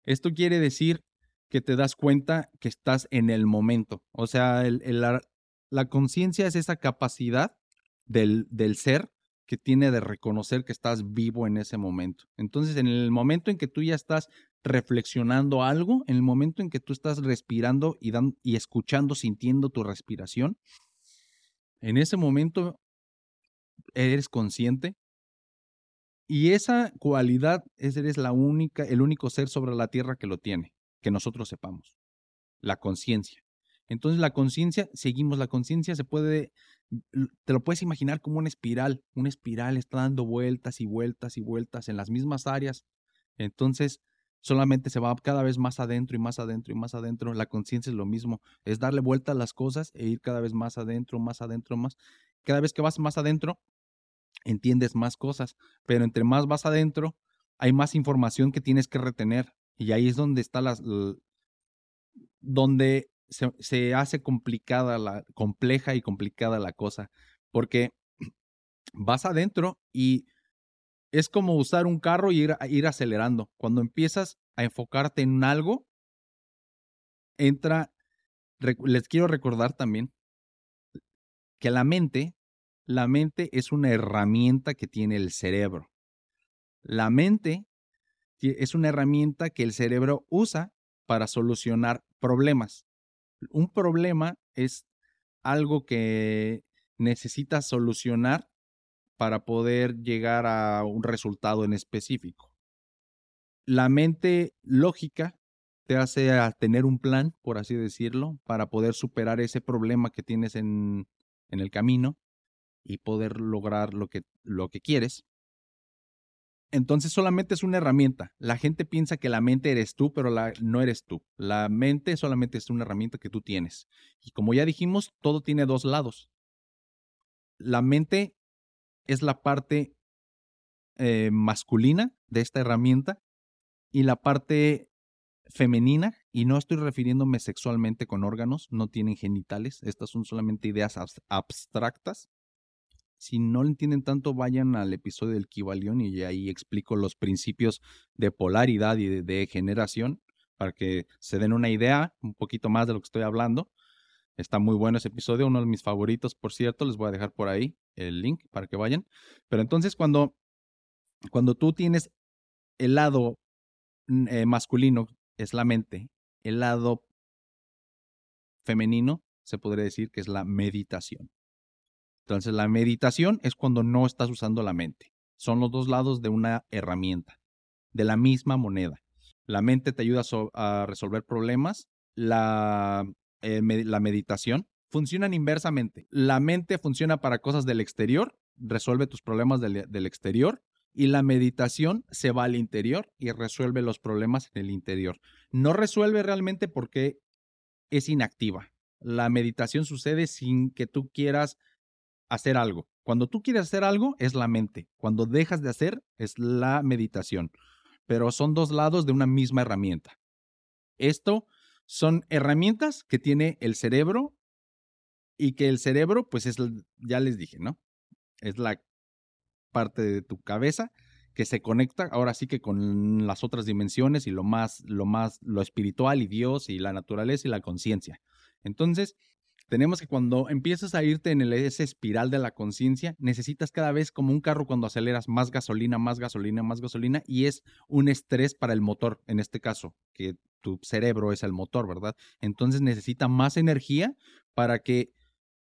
Esto quiere decir que te das cuenta que estás en el momento. O sea, la, conciencia es esa capacidad del, del ser que tiene de reconocer que estás vivo en ese momento. Entonces, en el momento en que tú ya estás reflexionando algo, en el momento en que tú estás respirando y, y escuchando, sintiendo tu respiración, en ese momento eres consciente y esa cualidad es, eres la única, el único ser sobre la tierra que lo tiene que nosotros sepamos. La conciencia. Entonces la conciencia, seguimos, la conciencia se puede, te lo puedes imaginar como una espiral, una espiral está dando vueltas y vueltas y vueltas en las mismas áreas. Entonces solamente se va cada vez más adentro y más adentro y más adentro. La conciencia es lo mismo, es darle vuelta a las cosas e ir cada vez más adentro, más adentro, más. Cada vez que vas más adentro, entiendes más cosas, pero entre más vas adentro, hay más información que tienes que retener. Y ahí es donde está las, donde se, hace complicada la, compleja y complicada la cosa. Porque vas adentro y es como usar un carro y ir, ir acelerando. Cuando empiezas a enfocarte en algo, entra, les quiero recordar también que la mente, la mente es una herramienta que tiene el cerebro. La mente es una herramienta que el cerebro usa para solucionar problemas. Un problema es algo que necesitas solucionar para poder llegar a un resultado en específico. La mente lógica te hace tener un plan, por así decirlo, para poder superar ese problema que tienes en, en el camino y poder lograr lo que, lo que quieres. Entonces solamente es una herramienta. La gente piensa que la mente eres tú, pero no eres tú. La mente solamente es una herramienta que tú tienes. Y como ya dijimos, todo tiene dos lados. La mente es la parte eh, masculina de esta herramienta y la parte femenina, y no estoy refiriéndome sexualmente con órganos, no tienen genitales, estas son solamente ideas abstractas. Si no lo entienden tanto, vayan al episodio del Kibalión y ahí explico los principios de polaridad y de, generación para que se den una idea un poquito más de lo que estoy hablando. Está muy bueno ese episodio, uno de mis favoritos, por cierto. Les voy a dejar por ahí el link para que vayan. Pero entonces, cuando, cuando tú tienes el lado mm, eh, masculino es la mente. El lado femenino se podría decir que es la meditación. Entonces, la meditación es cuando no estás usando la mente. Son los dos lados de una herramienta, de la misma moneda. La mente te ayuda a, resolver problemas. La, eh, la meditación funcionan inversamente. La mente funciona para cosas del exterior, resuelve tus problemas del, del exterior y la meditación se va al interior y resuelve los problemas en el interior. No resuelve realmente porque es inactiva. La meditación sucede sin que tú quieras hacer algo. Cuando tú quieres hacer algo es la mente. Cuando dejas de hacer es la meditación. Pero son dos lados de una misma herramienta. Esto son herramientas que tiene el cerebro y que el cerebro, pues es, ya les dije, ¿no? Es la parte de tu cabeza que se conecta ahora sí que con las otras dimensiones y lo más, lo más, lo espiritual y Dios y la naturaleza y la conciencia. Entonces, tenemos que cuando empiezas a irte en el, ese espiral de la conciencia, necesitas cada vez como un carro cuando aceleras más gasolina, más gasolina, más gasolina, y es un estrés para el motor, en este caso, que tu cerebro es el motor, ¿verdad? Entonces necesita más energía para que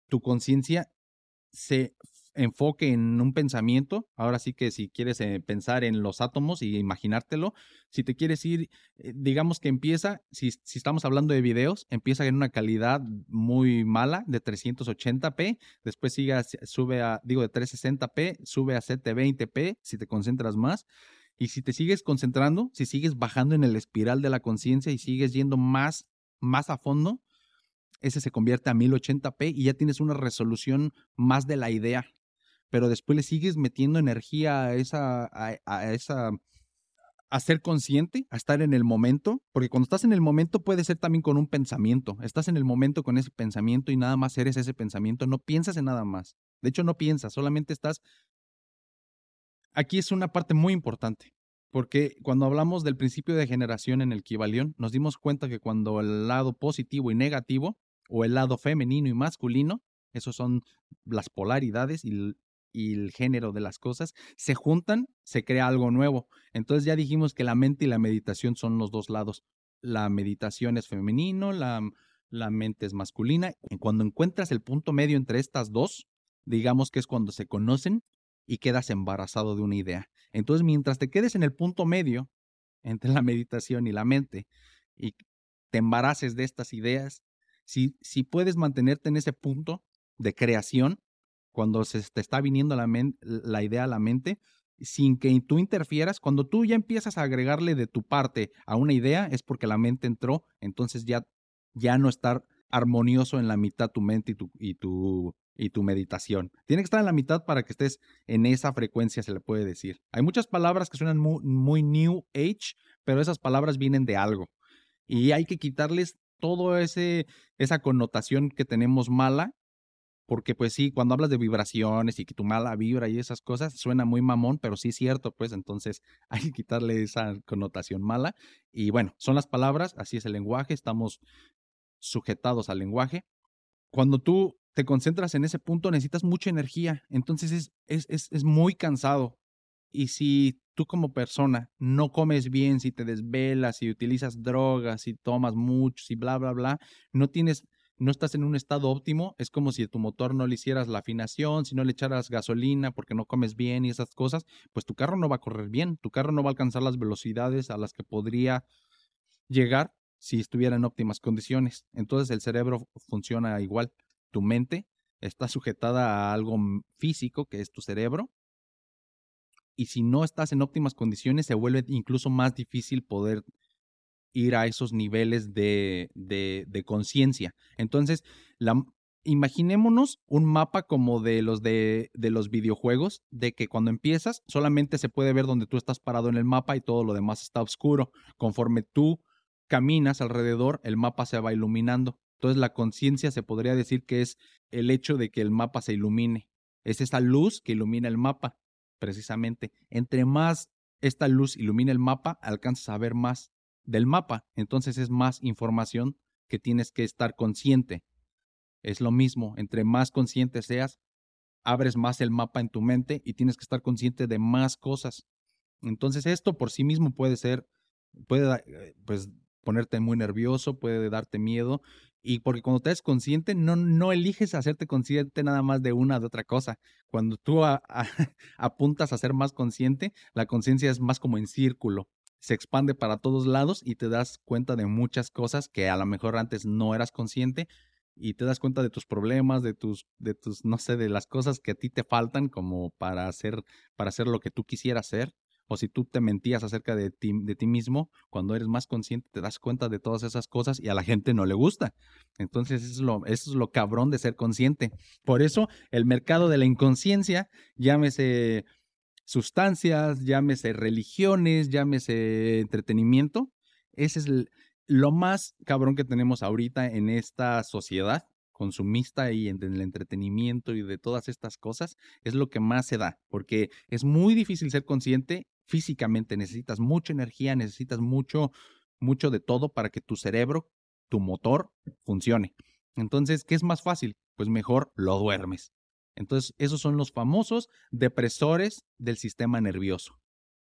tu conciencia se enfoque en un pensamiento, ahora sí que si quieres eh, pensar en los átomos y imaginártelo, si te quieres ir, eh, digamos que empieza, si, si, estamos hablando de videos, empieza en una calidad muy mala de 380p, después sigue, sube a, digo, de 360p, sube a 720p si te concentras más. Y si te sigues concentrando, si sigues bajando en el espiral de la conciencia y sigues yendo más, más a fondo, ese se convierte a 1080p y ya tienes una resolución más de la idea pero después le sigues metiendo energía a esa, a, esa, a ser consciente, a estar en el momento, porque cuando estás en el momento puede ser también con un pensamiento, estás en el momento con ese pensamiento y nada más eres ese pensamiento, no piensas en nada más, de hecho no piensas, solamente estás... Aquí es una parte muy importante, porque cuando hablamos del principio de generación en el Kibalión, nos dimos cuenta que cuando el lado positivo y negativo, o el lado femenino y masculino, esos son las polaridades y el género de las cosas se juntan, se crea algo nuevo. Entonces ya dijimos que la mente y la meditación son los dos lados. La meditación es femenino, la, la mente es masculina. Cuando encuentras el punto medio entre estas dos, digamos que es cuando se conocen y quedas embarazado de una idea. Entonces, mientras te quedes en el punto medio entre la meditación y la mente y te embaraces de estas ideas, si, si puedes mantenerte en ese punto de creación, cuando se te está viniendo la, la idea a la mente, sin que tú interfieras, cuando tú ya empiezas a agregarle de tu parte a una idea, es porque la mente entró, entonces ya, ya no estar armonioso en la mitad tu mente y tu, y tu, y tu meditación. Tiene que estar en la mitad para que estés en esa frecuencia, se le puede decir. Hay muchas palabras que suenan muy, muy New Age, pero esas palabras vienen de algo. Y hay que quitarles todo esa connotación que tenemos mala porque pues sí, cuando hablas de vibraciones y que tu mala vibra y esas cosas, suena muy mamón, pero sí es cierto, pues entonces hay que quitarle esa connotación mala. Y bueno, son las palabras, así es el lenguaje, estamos sujetados al lenguaje. Cuando tú te concentras en ese punto, necesitas mucha energía, entonces es, es, es, es muy cansado. Y si tú como persona no comes bien, si te desvelas, si utilizas drogas, si tomas mucho, si bla, bla, bla, no tienes no estás en un estado óptimo, es como si tu motor no le hicieras la afinación, si no le echaras gasolina porque no comes bien y esas cosas, pues tu carro no va a correr bien, tu carro no va a alcanzar las velocidades a las que podría llegar si estuviera en óptimas condiciones. Entonces el cerebro funciona igual. Tu mente está sujetada a algo físico que es tu cerebro. Y si no estás en óptimas condiciones, se vuelve incluso más difícil poder ir a esos niveles de, de, conciencia. Entonces, la, imaginémonos un mapa como de los de, de, los videojuegos, de que cuando empiezas solamente se puede ver donde tú estás parado en el mapa y todo lo demás está oscuro. Conforme tú caminas alrededor, el mapa se va iluminando. Entonces la conciencia se podría decir que es el hecho de que el mapa se ilumine. Es esa luz que ilumina el mapa, precisamente. Entre más esta luz ilumina el mapa, alcanzas a ver más del mapa. Entonces es más información que tienes que estar consciente. Es lo mismo, entre más consciente seas, abres más el mapa en tu mente y tienes que estar consciente de más cosas. Entonces esto por sí mismo puede ser, puede eh, pues ponerte muy nervioso, puede darte miedo. Y porque cuando te es consciente, no, no eliges hacerte consciente nada más de una de otra cosa. Cuando tú apuntas a ser más consciente, la conciencia es más como en círculo. Se expande para todos lados y te das cuenta de muchas cosas que a lo mejor antes no eras consciente y te das cuenta de tus problemas, de tus, de tus, no sé, de las cosas que a ti te faltan como para hacer, para hacer lo que tú quisieras hacer o si tú te mentías acerca de ti, de ti mismo, cuando eres más consciente te das cuenta de todas esas cosas y a la gente no le gusta. Entonces eso es lo, eso es lo cabrón de ser consciente. Por eso el mercado de la inconsciencia, llámese sustancias, llámese religiones, llámese entretenimiento, ese es lo más cabrón que tenemos ahorita en esta sociedad consumista y en el entretenimiento y de todas estas cosas es lo que más se da, porque es muy difícil ser consciente físicamente, necesitas mucha energía, necesitas mucho, mucho de todo para que tu cerebro, tu motor, funcione. Entonces, ¿qué es más fácil? Pues mejor lo duermes. Entonces, esos son los famosos depresores del sistema nervioso.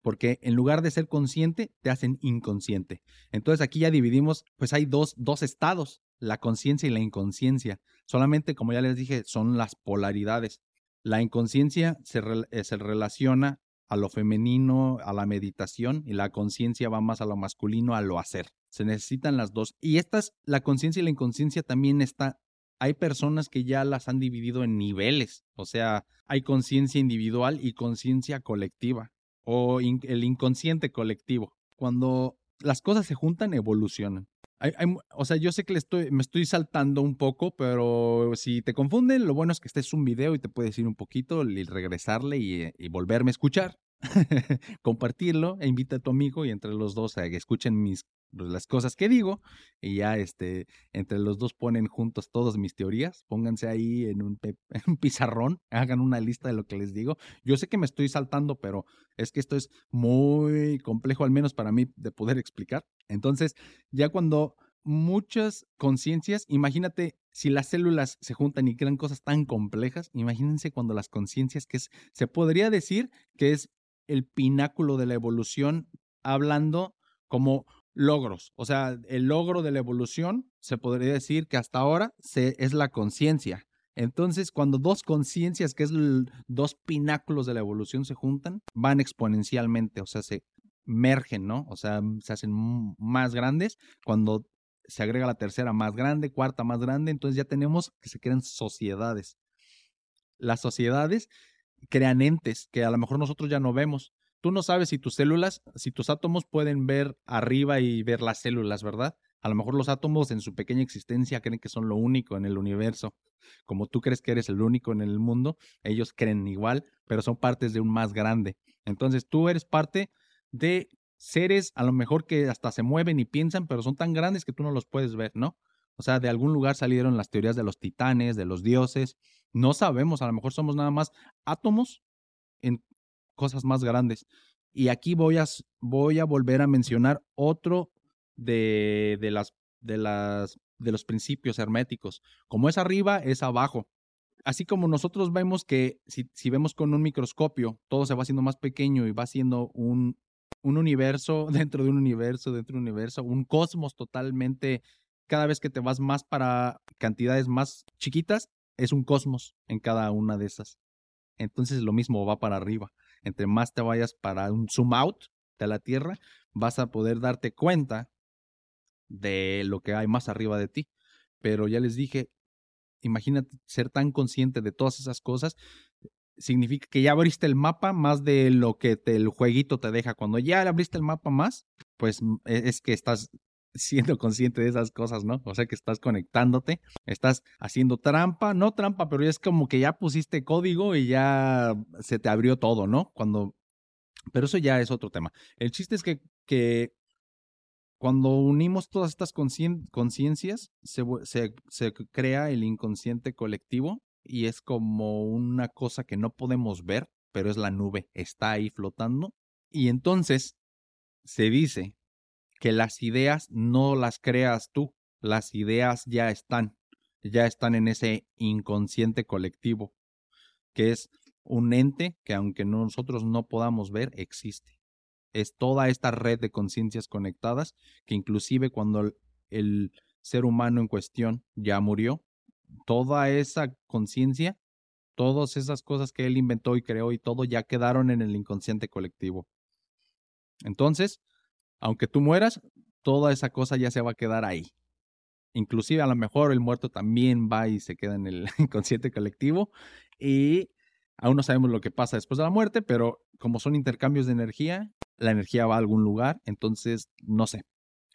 Porque en lugar de ser consciente, te hacen inconsciente. Entonces aquí ya dividimos, pues hay dos, dos estados, la conciencia y la inconsciencia. Solamente, como ya les dije, son las polaridades. La inconsciencia se, eh, se relaciona a lo femenino, a la meditación, y la conciencia va más a lo masculino, a lo hacer. Se necesitan las dos. Y estas, la conciencia y la inconsciencia también está, hay personas que ya las han dividido en niveles, o sea, hay conciencia individual y conciencia colectiva, o el inconsciente colectivo. Cuando las cosas se juntan, evolucionan. O sea, yo sé que le estoy, me estoy saltando un poco, pero si te confunden, lo bueno es que este es un video y te puedes ir un poquito y regresarle y, y volverme a escuchar. compartirlo e invita a tu amigo y entre los dos a que escuchen mis pues, las cosas que digo y ya este entre los dos ponen juntos todas mis teorías, pónganse ahí en un, en un pizarrón, hagan una lista de lo que les digo. Yo sé que me estoy saltando, pero es que esto es muy complejo al menos para mí de poder explicar. Entonces, ya cuando muchas conciencias, imagínate si las células se juntan y crean cosas tan complejas, imagínense cuando las conciencias, que es, se podría decir que es el pináculo de la evolución, hablando como logros. O sea, el logro de la evolución se podría decir que hasta ahora se, es la conciencia. Entonces, cuando dos conciencias, que es dos pináculos de la evolución, se juntan, van exponencialmente, o sea, se mergen, ¿no? O sea, se hacen más grandes. Cuando se agrega la tercera más grande, cuarta más grande, entonces ya tenemos que se crean sociedades. Las sociedades crean entes que a lo mejor nosotros ya no vemos. Tú no sabes si tus células, si tus átomos pueden ver arriba y ver las células, ¿verdad? A lo mejor los átomos en su pequeña existencia creen que son lo único en el universo. Como tú crees que eres el único en el mundo, ellos creen igual, pero son partes de un más grande. Entonces tú eres parte de seres a lo mejor que hasta se mueven y piensan, pero son tan grandes que tú no los puedes ver, ¿no? O sea, de algún lugar salieron las teorías de los titanes, de los dioses. No sabemos, a lo mejor somos nada más átomos en cosas más grandes. Y aquí voy a, voy a volver a mencionar otro de, de, las, de, las, de los principios herméticos. Como es arriba, es abajo. Así como nosotros vemos que si, si vemos con un microscopio, todo se va haciendo más pequeño y va siendo un, un universo dentro de un universo, dentro de un universo, un cosmos totalmente cada vez que te vas más para cantidades más chiquitas, es un cosmos en cada una de esas. Entonces lo mismo va para arriba. Entre más te vayas para un zoom out de la Tierra, vas a poder darte cuenta de lo que hay más arriba de ti. Pero ya les dije, imagínate ser tan consciente de todas esas cosas, significa que ya abriste el mapa más de lo que el jueguito te deja. Cuando ya abriste el mapa más, pues e, es que estás siendo consciente de esas cosas, ¿no? O sea que estás conectándote, estás haciendo trampa, no trampa, pero es como que ya pusiste código y ya se te abrió todo, ¿no? Cuando... Pero eso ya es otro tema. El chiste es que, que cuando unimos todas estas conciencias, se, se, se crea el inconsciente colectivo y es como una cosa que no podemos ver, pero es la nube, está ahí flotando. Y entonces se dice que las ideas no las creas tú, las ideas ya están, ya están en ese inconsciente colectivo, que es un ente que aunque nosotros no podamos ver, existe. es toda esta red de conciencias conectadas que inclusive cuando el ser humano en cuestión ya murió, toda esa conciencia, todas esas cosas que él inventó y creó y todo ya quedaron en el inconsciente colectivo. Entonces, aunque tú mueras, toda esa cosa ya se va a quedar ahí. Inclusive a lo mejor el muerto también va y se queda en el inconsciente colectivo y aún no sabemos lo que pasa después de la muerte, pero como son intercambios de energía, la energía va a algún lugar, entonces no sé.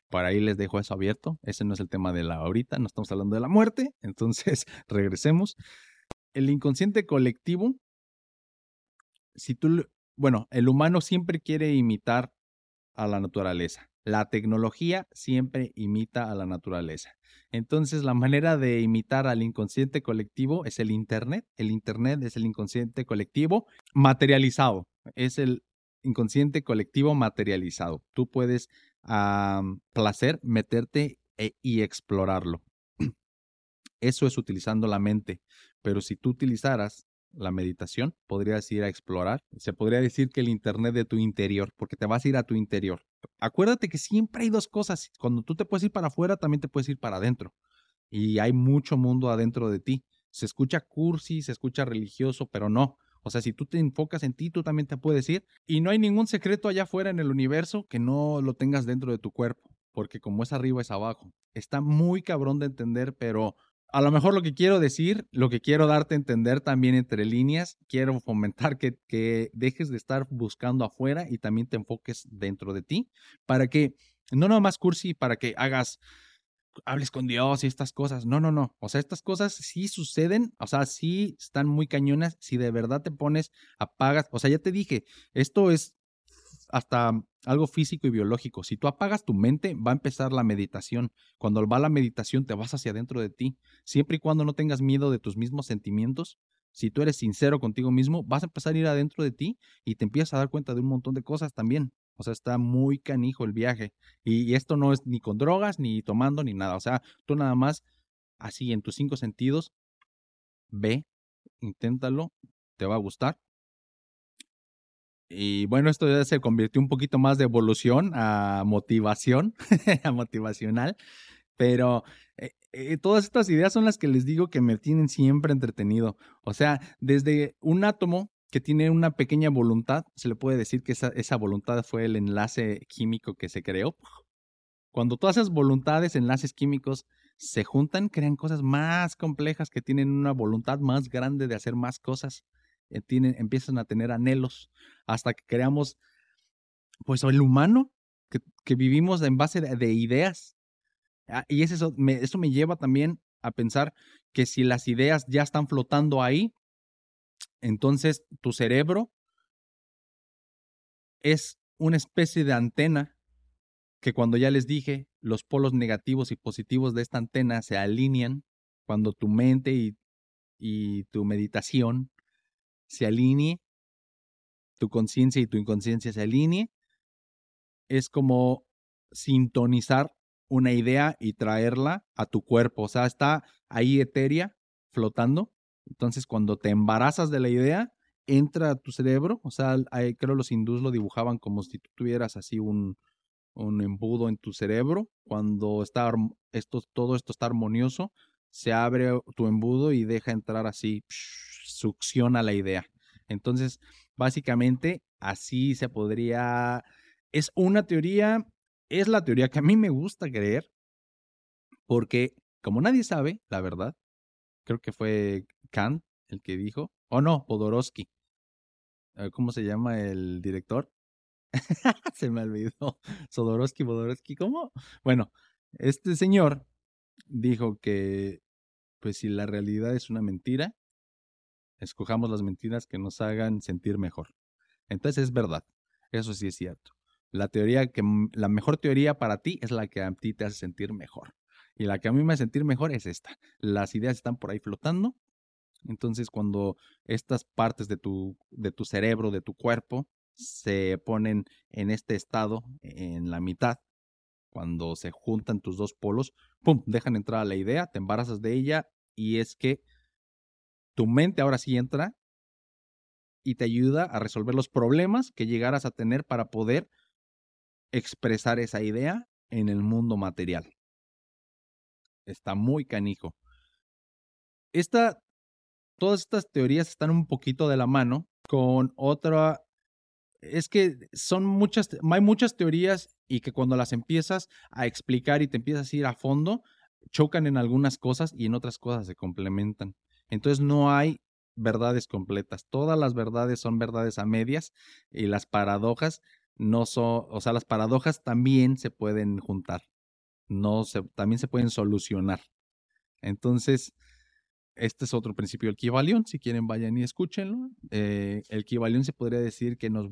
Por ahí les dejo eso abierto. Ese no es el tema de la ahorita, no estamos hablando de la muerte, entonces regresemos. El inconsciente colectivo, si tú, bueno, el humano siempre quiere imitar a la naturaleza. La tecnología siempre imita a la naturaleza. Entonces, la manera de imitar al inconsciente colectivo es el Internet. El Internet es el inconsciente colectivo materializado. Es el inconsciente colectivo materializado. Tú puedes, a placer, meterte e, y explorarlo. Eso es utilizando la mente. Pero si tú utilizaras la meditación, podrías ir a explorar. Se podría decir que el Internet de tu interior, porque te vas a ir a tu interior. Acuérdate que siempre hay dos cosas. Cuando tú te puedes ir para afuera, también te puedes ir para adentro. Y hay mucho mundo adentro de ti. Se escucha cursi, se escucha religioso, pero no. O sea, si tú te enfocas en ti, tú también te puedes ir. Y no hay ningún secreto allá afuera en el universo que no lo tengas dentro de tu cuerpo. Porque como es arriba, es abajo. Está muy cabrón de entender, pero a lo mejor lo que quiero decir, lo que quiero darte a entender también entre líneas, quiero fomentar que, que dejes de estar buscando afuera y también te enfoques dentro de ti para que, no más cursi, para que hagas, hables con Dios y estas cosas. No, no, no. O sea, estas cosas sí suceden, o sea, sí están muy cañonas si de verdad te pones, apagas. O sea, ya te dije, esto es hasta algo físico y biológico. Si tú apagas tu mente, va a empezar la meditación. Cuando va la meditación, te vas hacia adentro de ti. Siempre y cuando no tengas miedo de tus mismos sentimientos, si tú eres sincero contigo mismo, vas a empezar a ir adentro de ti y te empiezas a dar cuenta de un montón de cosas también. O sea, está muy canijo el viaje. Y, esto no es ni con drogas, ni tomando, ni nada. O sea, tú nada más, así en tus cinco sentidos, ve, inténtalo, te va a gustar y bueno, esto ya se convirtió un poquito más de evolución a motivación, a motivacional. Pero eh, eh, todas estas ideas son las que les digo que me tienen siempre entretenido. O sea, desde un átomo que tiene una pequeña voluntad, se le puede decir que esa, esa voluntad fue el enlace químico que se creó. Cuando todas esas voluntades, enlaces químicos, se juntan, crean cosas más complejas que tienen una voluntad más grande de hacer más cosas. Eh, tienen, empiezan a tener anhelos hasta que creamos, pues, el humano, que, que vivimos en base de, ideas. Ah, y eso me, eso me lleva también a pensar que si las ideas ya están flotando ahí, entonces tu cerebro es una especie de antena que cuando ya les dije, los polos negativos y positivos de esta antena se alinean cuando tu mente y, y tu meditación se alinee, tu conciencia y tu inconsciencia se alinee, es como sintonizar una idea y traerla a tu cuerpo. O sea, está ahí etérea, flotando. Entonces, cuando te embarazas de la idea, entra a tu cerebro. O sea, creo los hindús lo dibujaban como si tú tuvieras así un, un embudo en tu cerebro. Cuando está esto, todo esto está armonioso, se abre tu embudo y deja entrar así succiona la idea. Entonces, básicamente, así se podría... Es una teoría, es la teoría que a mí me gusta creer, porque como nadie sabe, la verdad, creo que fue Kant el que dijo, o no, Podorowski. Eh, ¿Cómo se llama el director? se me olvidó. Sodorowski, Podorowski, ¿cómo? Bueno, este señor dijo que, pues si la realidad es una mentira, escojamos las mentiras que nos hagan sentir mejor. Entonces es verdad, eso sí es cierto. La teoría que la mejor teoría para ti es la que a ti te hace sentir mejor. Y la que a mí me hace sentir mejor es esta. Las ideas están por ahí flotando. Entonces, cuando estas partes de tu, de tu cerebro, de tu cuerpo, se ponen en este estado, en la mitad, cuando se juntan tus dos polos, ¡pum! Dejan entrar a la idea, te embarazas de ella y es que tu mente ahora sí entra y te ayuda a resolver los problemas que llegaras a tener para poder expresar esa idea en el mundo material. Está muy canijo. Esta, todas estas teorías están un poquito de la mano con otra. Es que son muchas, hay muchas teorías y que cuando las empiezas a explicar y te empiezas a ir a fondo, chocan en algunas cosas y en otras cosas se complementan. Entonces no hay verdades completas. Todas las verdades son verdades a medias y las paradojas no son, o sea, las paradojas también se pueden juntar. No también se pueden solucionar. Entonces, este es otro principio del Kibalión. Si quieren, vayan y escúchenlo. Eh, el Kibalión se podría decir que nos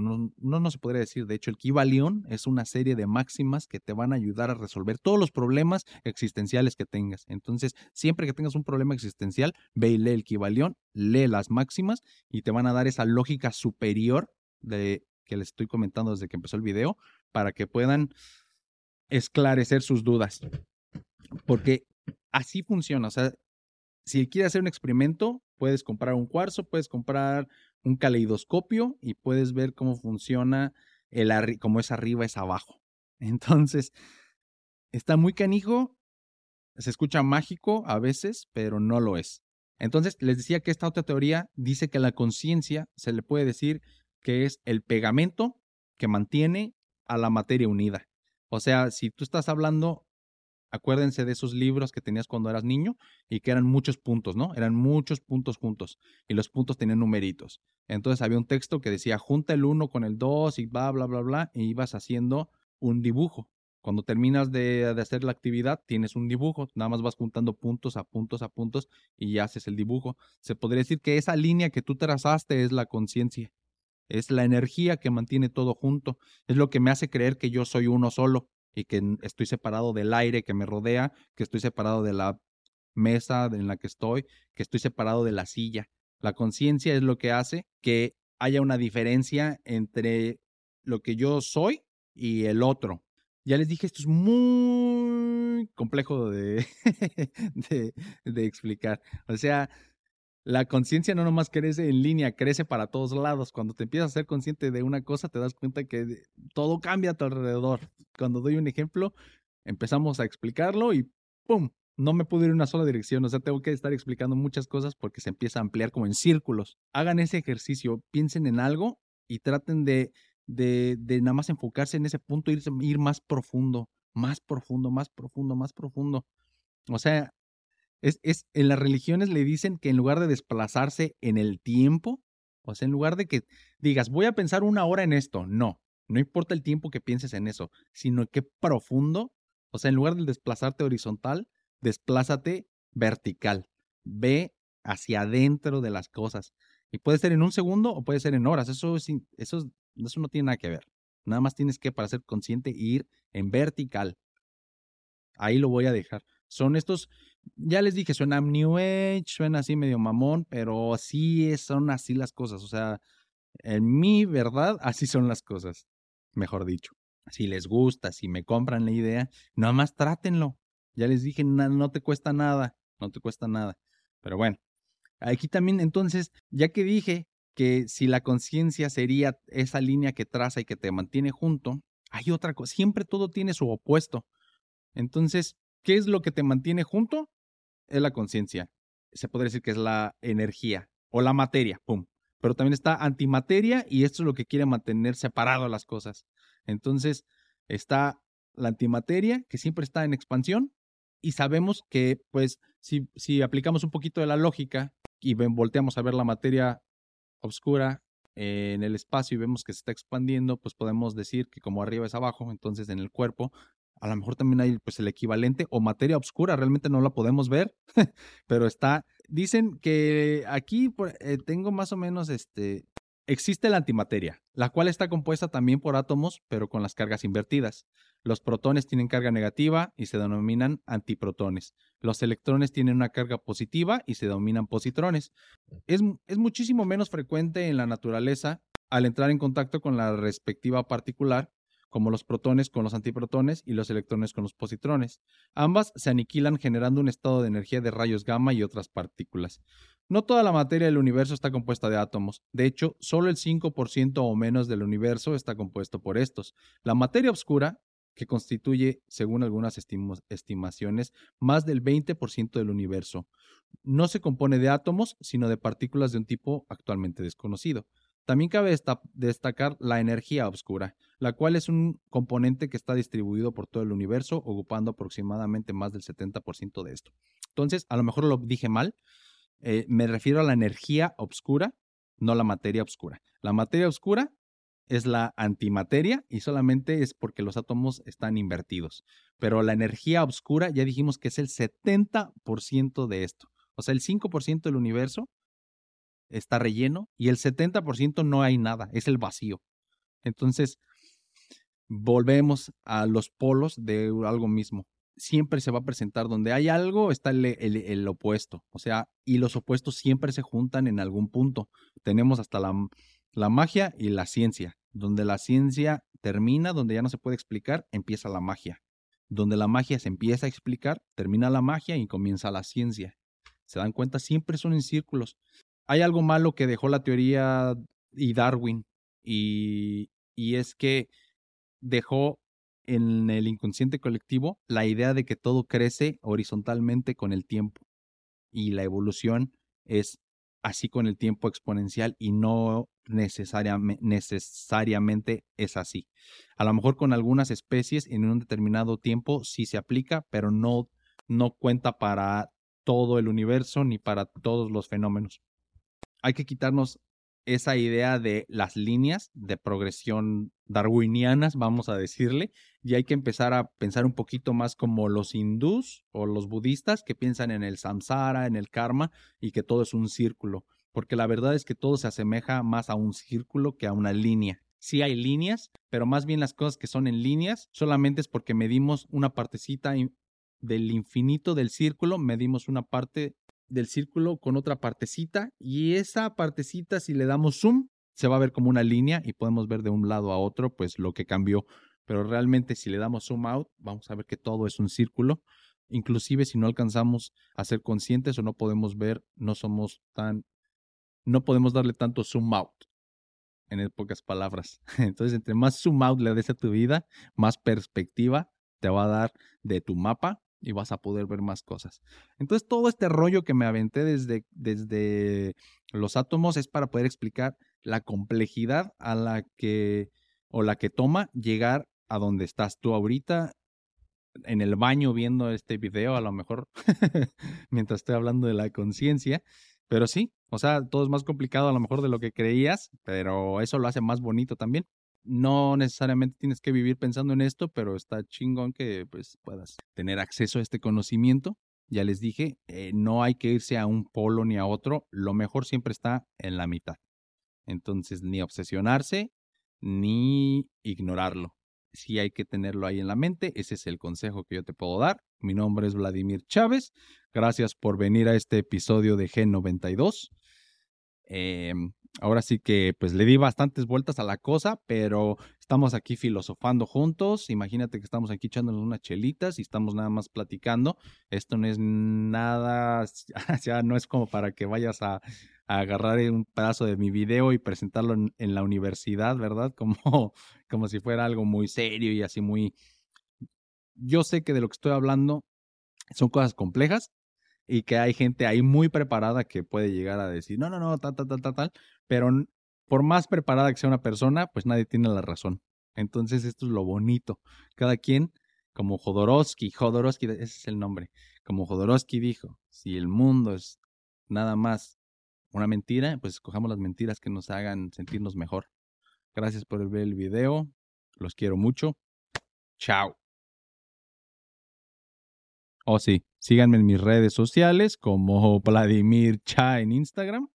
no, no, se podría decir, de hecho, el Kibalión es una serie de máximas que te van a ayudar a resolver todos los problemas existenciales que tengas. Entonces, siempre que tengas un problema existencial, ve y lee el Kibalión, lee las máximas y te van a dar esa lógica superior de que les estoy comentando desde que empezó el video para que puedan esclarecer sus dudas. Porque así funciona. O sea, si quieres hacer un experimento, puedes comprar un cuarzo, puedes comprar un caleidoscopio y puedes ver cómo funciona el como es arriba es abajo. Entonces, está muy canijo, se escucha mágico a veces, pero no lo es. Entonces, les decía que esta otra teoría dice que la conciencia se le puede decir que es el pegamento que mantiene a la materia unida. O sea, si tú estás hablando acuérdense de esos libros que tenías cuando eras niño y que eran muchos puntos, ¿no? Eran muchos puntos juntos y los puntos tenían numeritos. Entonces había un texto que decía junta el 1 con el 2 y bla, bla, bla, bla, y ibas haciendo un dibujo. Cuando terminas de, de, hacer la actividad, tienes un dibujo, nada más vas juntando puntos a puntos a puntos y haces el dibujo. Se podría decir que esa línea que tú trazaste es la conciencia, es la energía que mantiene todo junto, es lo que me hace creer que yo soy uno solo y que estoy separado del aire que me rodea, que estoy separado de la mesa en la que estoy, que estoy separado de la silla. La conciencia es lo que hace que haya una diferencia entre lo que yo soy y el otro. Ya les dije, esto es muy complejo de, de, explicar. O sea, la conciencia no nomás crece en línea, crece para todos lados. Cuando te empiezas a ser consciente de una cosa, te das cuenta que todo cambia a tu alrededor. Cuando doy un ejemplo, empezamos a explicarlo y ¡pum! No me puedo ir una sola dirección, o sea, tengo que estar explicando muchas cosas porque se empieza a ampliar como en círculos. Hagan ese ejercicio, piensen en algo y traten de, de, de nada más enfocarse en ese punto, ir, ir más profundo, más profundo, más profundo, más profundo. O sea, es, es, en las religiones le dicen que en lugar de desplazarse en el tiempo, o sea, en lugar de que digas, voy a pensar una hora en esto, no, no importa el tiempo que pienses en eso, sino que profundo, o sea, en lugar de desplazarte horizontal, desplázate vertical, ve hacia adentro de las cosas. Y puede ser en un segundo o puede ser en horas, eso, es, eso, eso no tiene nada que ver. Nada más tienes que, para ser consciente, ir en vertical. Ahí lo voy a dejar. Son estos ya les dije, suena New Age, suena así medio mamón, pero así son así las cosas. O sea, en mi verdad, así son las cosas, mejor dicho. Si les gusta, si me compran la idea, nada más trátenlo. Ya les dije, no, te cuesta nada, no te cuesta nada. Pero bueno, aquí también entonces, ya que dije que si la conciencia sería esa línea que traza y que te mantiene junto, hay otra cosa, siempre todo tiene su opuesto. Entonces, ¿qué es lo que te mantiene junto? es la conciencia. Se podría decir que es la energía o la materia, pum. Pero también está antimateria y esto es lo que quiere mantener separado las cosas. Entonces está la antimateria que siempre está en expansión y sabemos que pues si, si aplicamos un poquito de la lógica y volteamos a ver la materia oscura en el espacio y vemos que se está expandiendo, pues podemos decir que como arriba es abajo, entonces en el cuerpo a lo mejor también hay pues el equivalente o materia oscura, realmente no la podemos ver, pero está, dicen que aquí eh, tengo más o menos este, existe la antimateria, la cual está compuesta también por átomos, pero con las cargas invertidas. Los protones tienen carga negativa y se denominan antiprotones. Los electrones tienen una carga positiva y se denominan positrones. Es, es muchísimo menos frecuente en la naturaleza al entrar en contacto con la respectiva particular como los protones con los antiprotones y los electrones con los positrones. Ambas se aniquilan generando un estado de energía de rayos gamma y otras partículas. No toda la materia del universo está compuesta de átomos. De hecho, solo el 5% o menos del universo está compuesto por estos. La materia oscura, que constituye, según algunas estimaciones, más del 20% del universo, no se compone de átomos, sino de partículas de un tipo actualmente desconocido. También cabe destacar la energía oscura, la cual es un componente que está distribuido por todo el universo, ocupando aproximadamente más del 70% de esto. Entonces, a lo mejor lo dije mal, eh, me refiero a la energía oscura, no la materia oscura. La materia oscura es la antimateria y solamente es porque los átomos están invertidos. Pero la energía oscura ya dijimos que es el 70% de esto. O sea, el 5% del universo está relleno y el 70% no hay nada, es el vacío. Entonces, volvemos a los polos de algo mismo. Siempre se va a presentar donde hay algo, está el, opuesto. O sea, y los opuestos siempre se juntan en algún punto. Tenemos hasta la, la magia y la ciencia. Donde la ciencia termina, donde ya no se puede explicar, empieza la magia. Donde la magia se empieza a explicar, termina la magia y comienza la ciencia. ¿Se dan cuenta? Siempre son en círculos hay algo malo que dejó la teoría y Darwin, y, es que dejó en el inconsciente colectivo la idea de que todo crece horizontalmente con el tiempo y la evolución es así con el tiempo exponencial y no necesariamente, necesariamente es así. A lo mejor con algunas especies en un determinado tiempo sí se aplica, pero no, no cuenta para todo el universo ni para todos los fenómenos hay que quitarnos esa idea de las líneas de progresión darwinianas, vamos a decirle, y hay que empezar a pensar un poquito más como los hindús o los budistas que piensan en el samsara, en el karma y que todo es un círculo, porque la verdad es que todo se asemeja más a un círculo que a una línea. Sí hay líneas, pero más bien las cosas que son en líneas solamente es porque medimos una partecita del infinito del círculo, medimos una parte del círculo con otra partecita y esa partecita si le damos zoom se va a ver como una línea y podemos ver de un lado a otro pues lo que cambió. Pero realmente si le damos zoom out vamos a ver que todo es un círculo. Inclusive si no alcanzamos a ser conscientes o no podemos ver, no somos tan, no podemos darle tanto zoom out en pocas palabras. Entonces, entre más zoom out le des a tu vida, más perspectiva te va a dar de tu mapa y vas a poder ver más cosas. Entonces, todo este rollo que me aventé desde, desde los átomos es para poder explicar la complejidad a la que o la que toma llegar a donde estás tú ahorita en el baño viendo este video, a lo mejor mientras estoy hablando de la conciencia, pero sí, o sea, todo es más complicado a lo mejor de lo que creías, pero eso lo hace más bonito también no necesariamente tienes que vivir pensando en esto, pero está chingón que pues puedas tener acceso a este conocimiento. Ya les dije, eh, no hay que irse a un polo ni a otro, lo mejor siempre está en la mitad. Entonces, ni obsesionarse, ni ignorarlo. Sí hay que tenerlo ahí en la mente, ese es el consejo que yo te puedo dar. Mi nombre es Vladimir Chávez, gracias por venir a este episodio de G92. Eh, ahora sí que pues le di bastantes vueltas a la cosa, pero estamos aquí filosofando juntos. Imagínate que estamos aquí echándonos unas chelitas y estamos nada más platicando. Esto no es nada, ya no es como para que vayas a, agarrar un pedazo de mi video y presentarlo en, la universidad, ¿verdad? Como, como si fuera algo muy serio y así muy... Yo sé que de lo que estoy hablando son cosas complejas, y que hay gente ahí muy preparada que puede llegar a decir, no, no, no, tal, tal, tal, tal, tal, pero por más preparada que sea una persona, pues nadie tiene la razón. Entonces esto es lo bonito. Cada quien, como Jodorowsky, Jodorowsky, ese es el nombre, como Jodorowsky dijo, si el mundo es nada más una mentira, pues escojamos las mentiras que nos hagan sentirnos mejor. Gracias por ver el video, los quiero mucho. Chao. Oh, sí, síganme en mis redes sociales como Vladimir Cha en Instagram,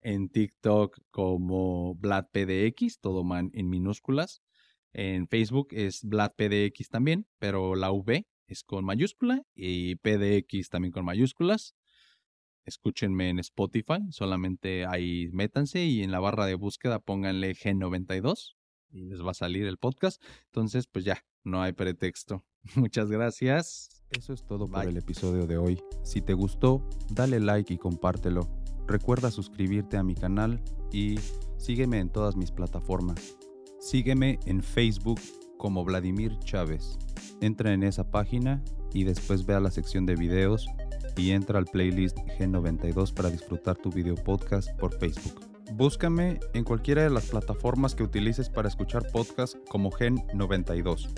en TikTok como VladPDX, todo man en minúsculas. En Facebook es VladPDX también, pero la V es con mayúscula y PDX también con mayúsculas. Escúchenme en Spotify, solamente ahí métanse y en la barra de búsqueda pónganle G92 y les va a salir el podcast. Entonces, pues ya, no hay pretexto. Muchas gracias. Eso es todo por el episodio de hoy. Si te gustó, dale like y compártelo. Recuerda suscribirte a mi canal y sígueme en todas mis plataformas. Sígueme en Facebook como Vladimir Chávez. Entra en esa página y después ve a la sección de videos y entra al playlist G92 para disfrutar tu video podcast por Facebook. Búscame en cualquiera de las plataformas que utilices para escuchar podcast como Gen 92.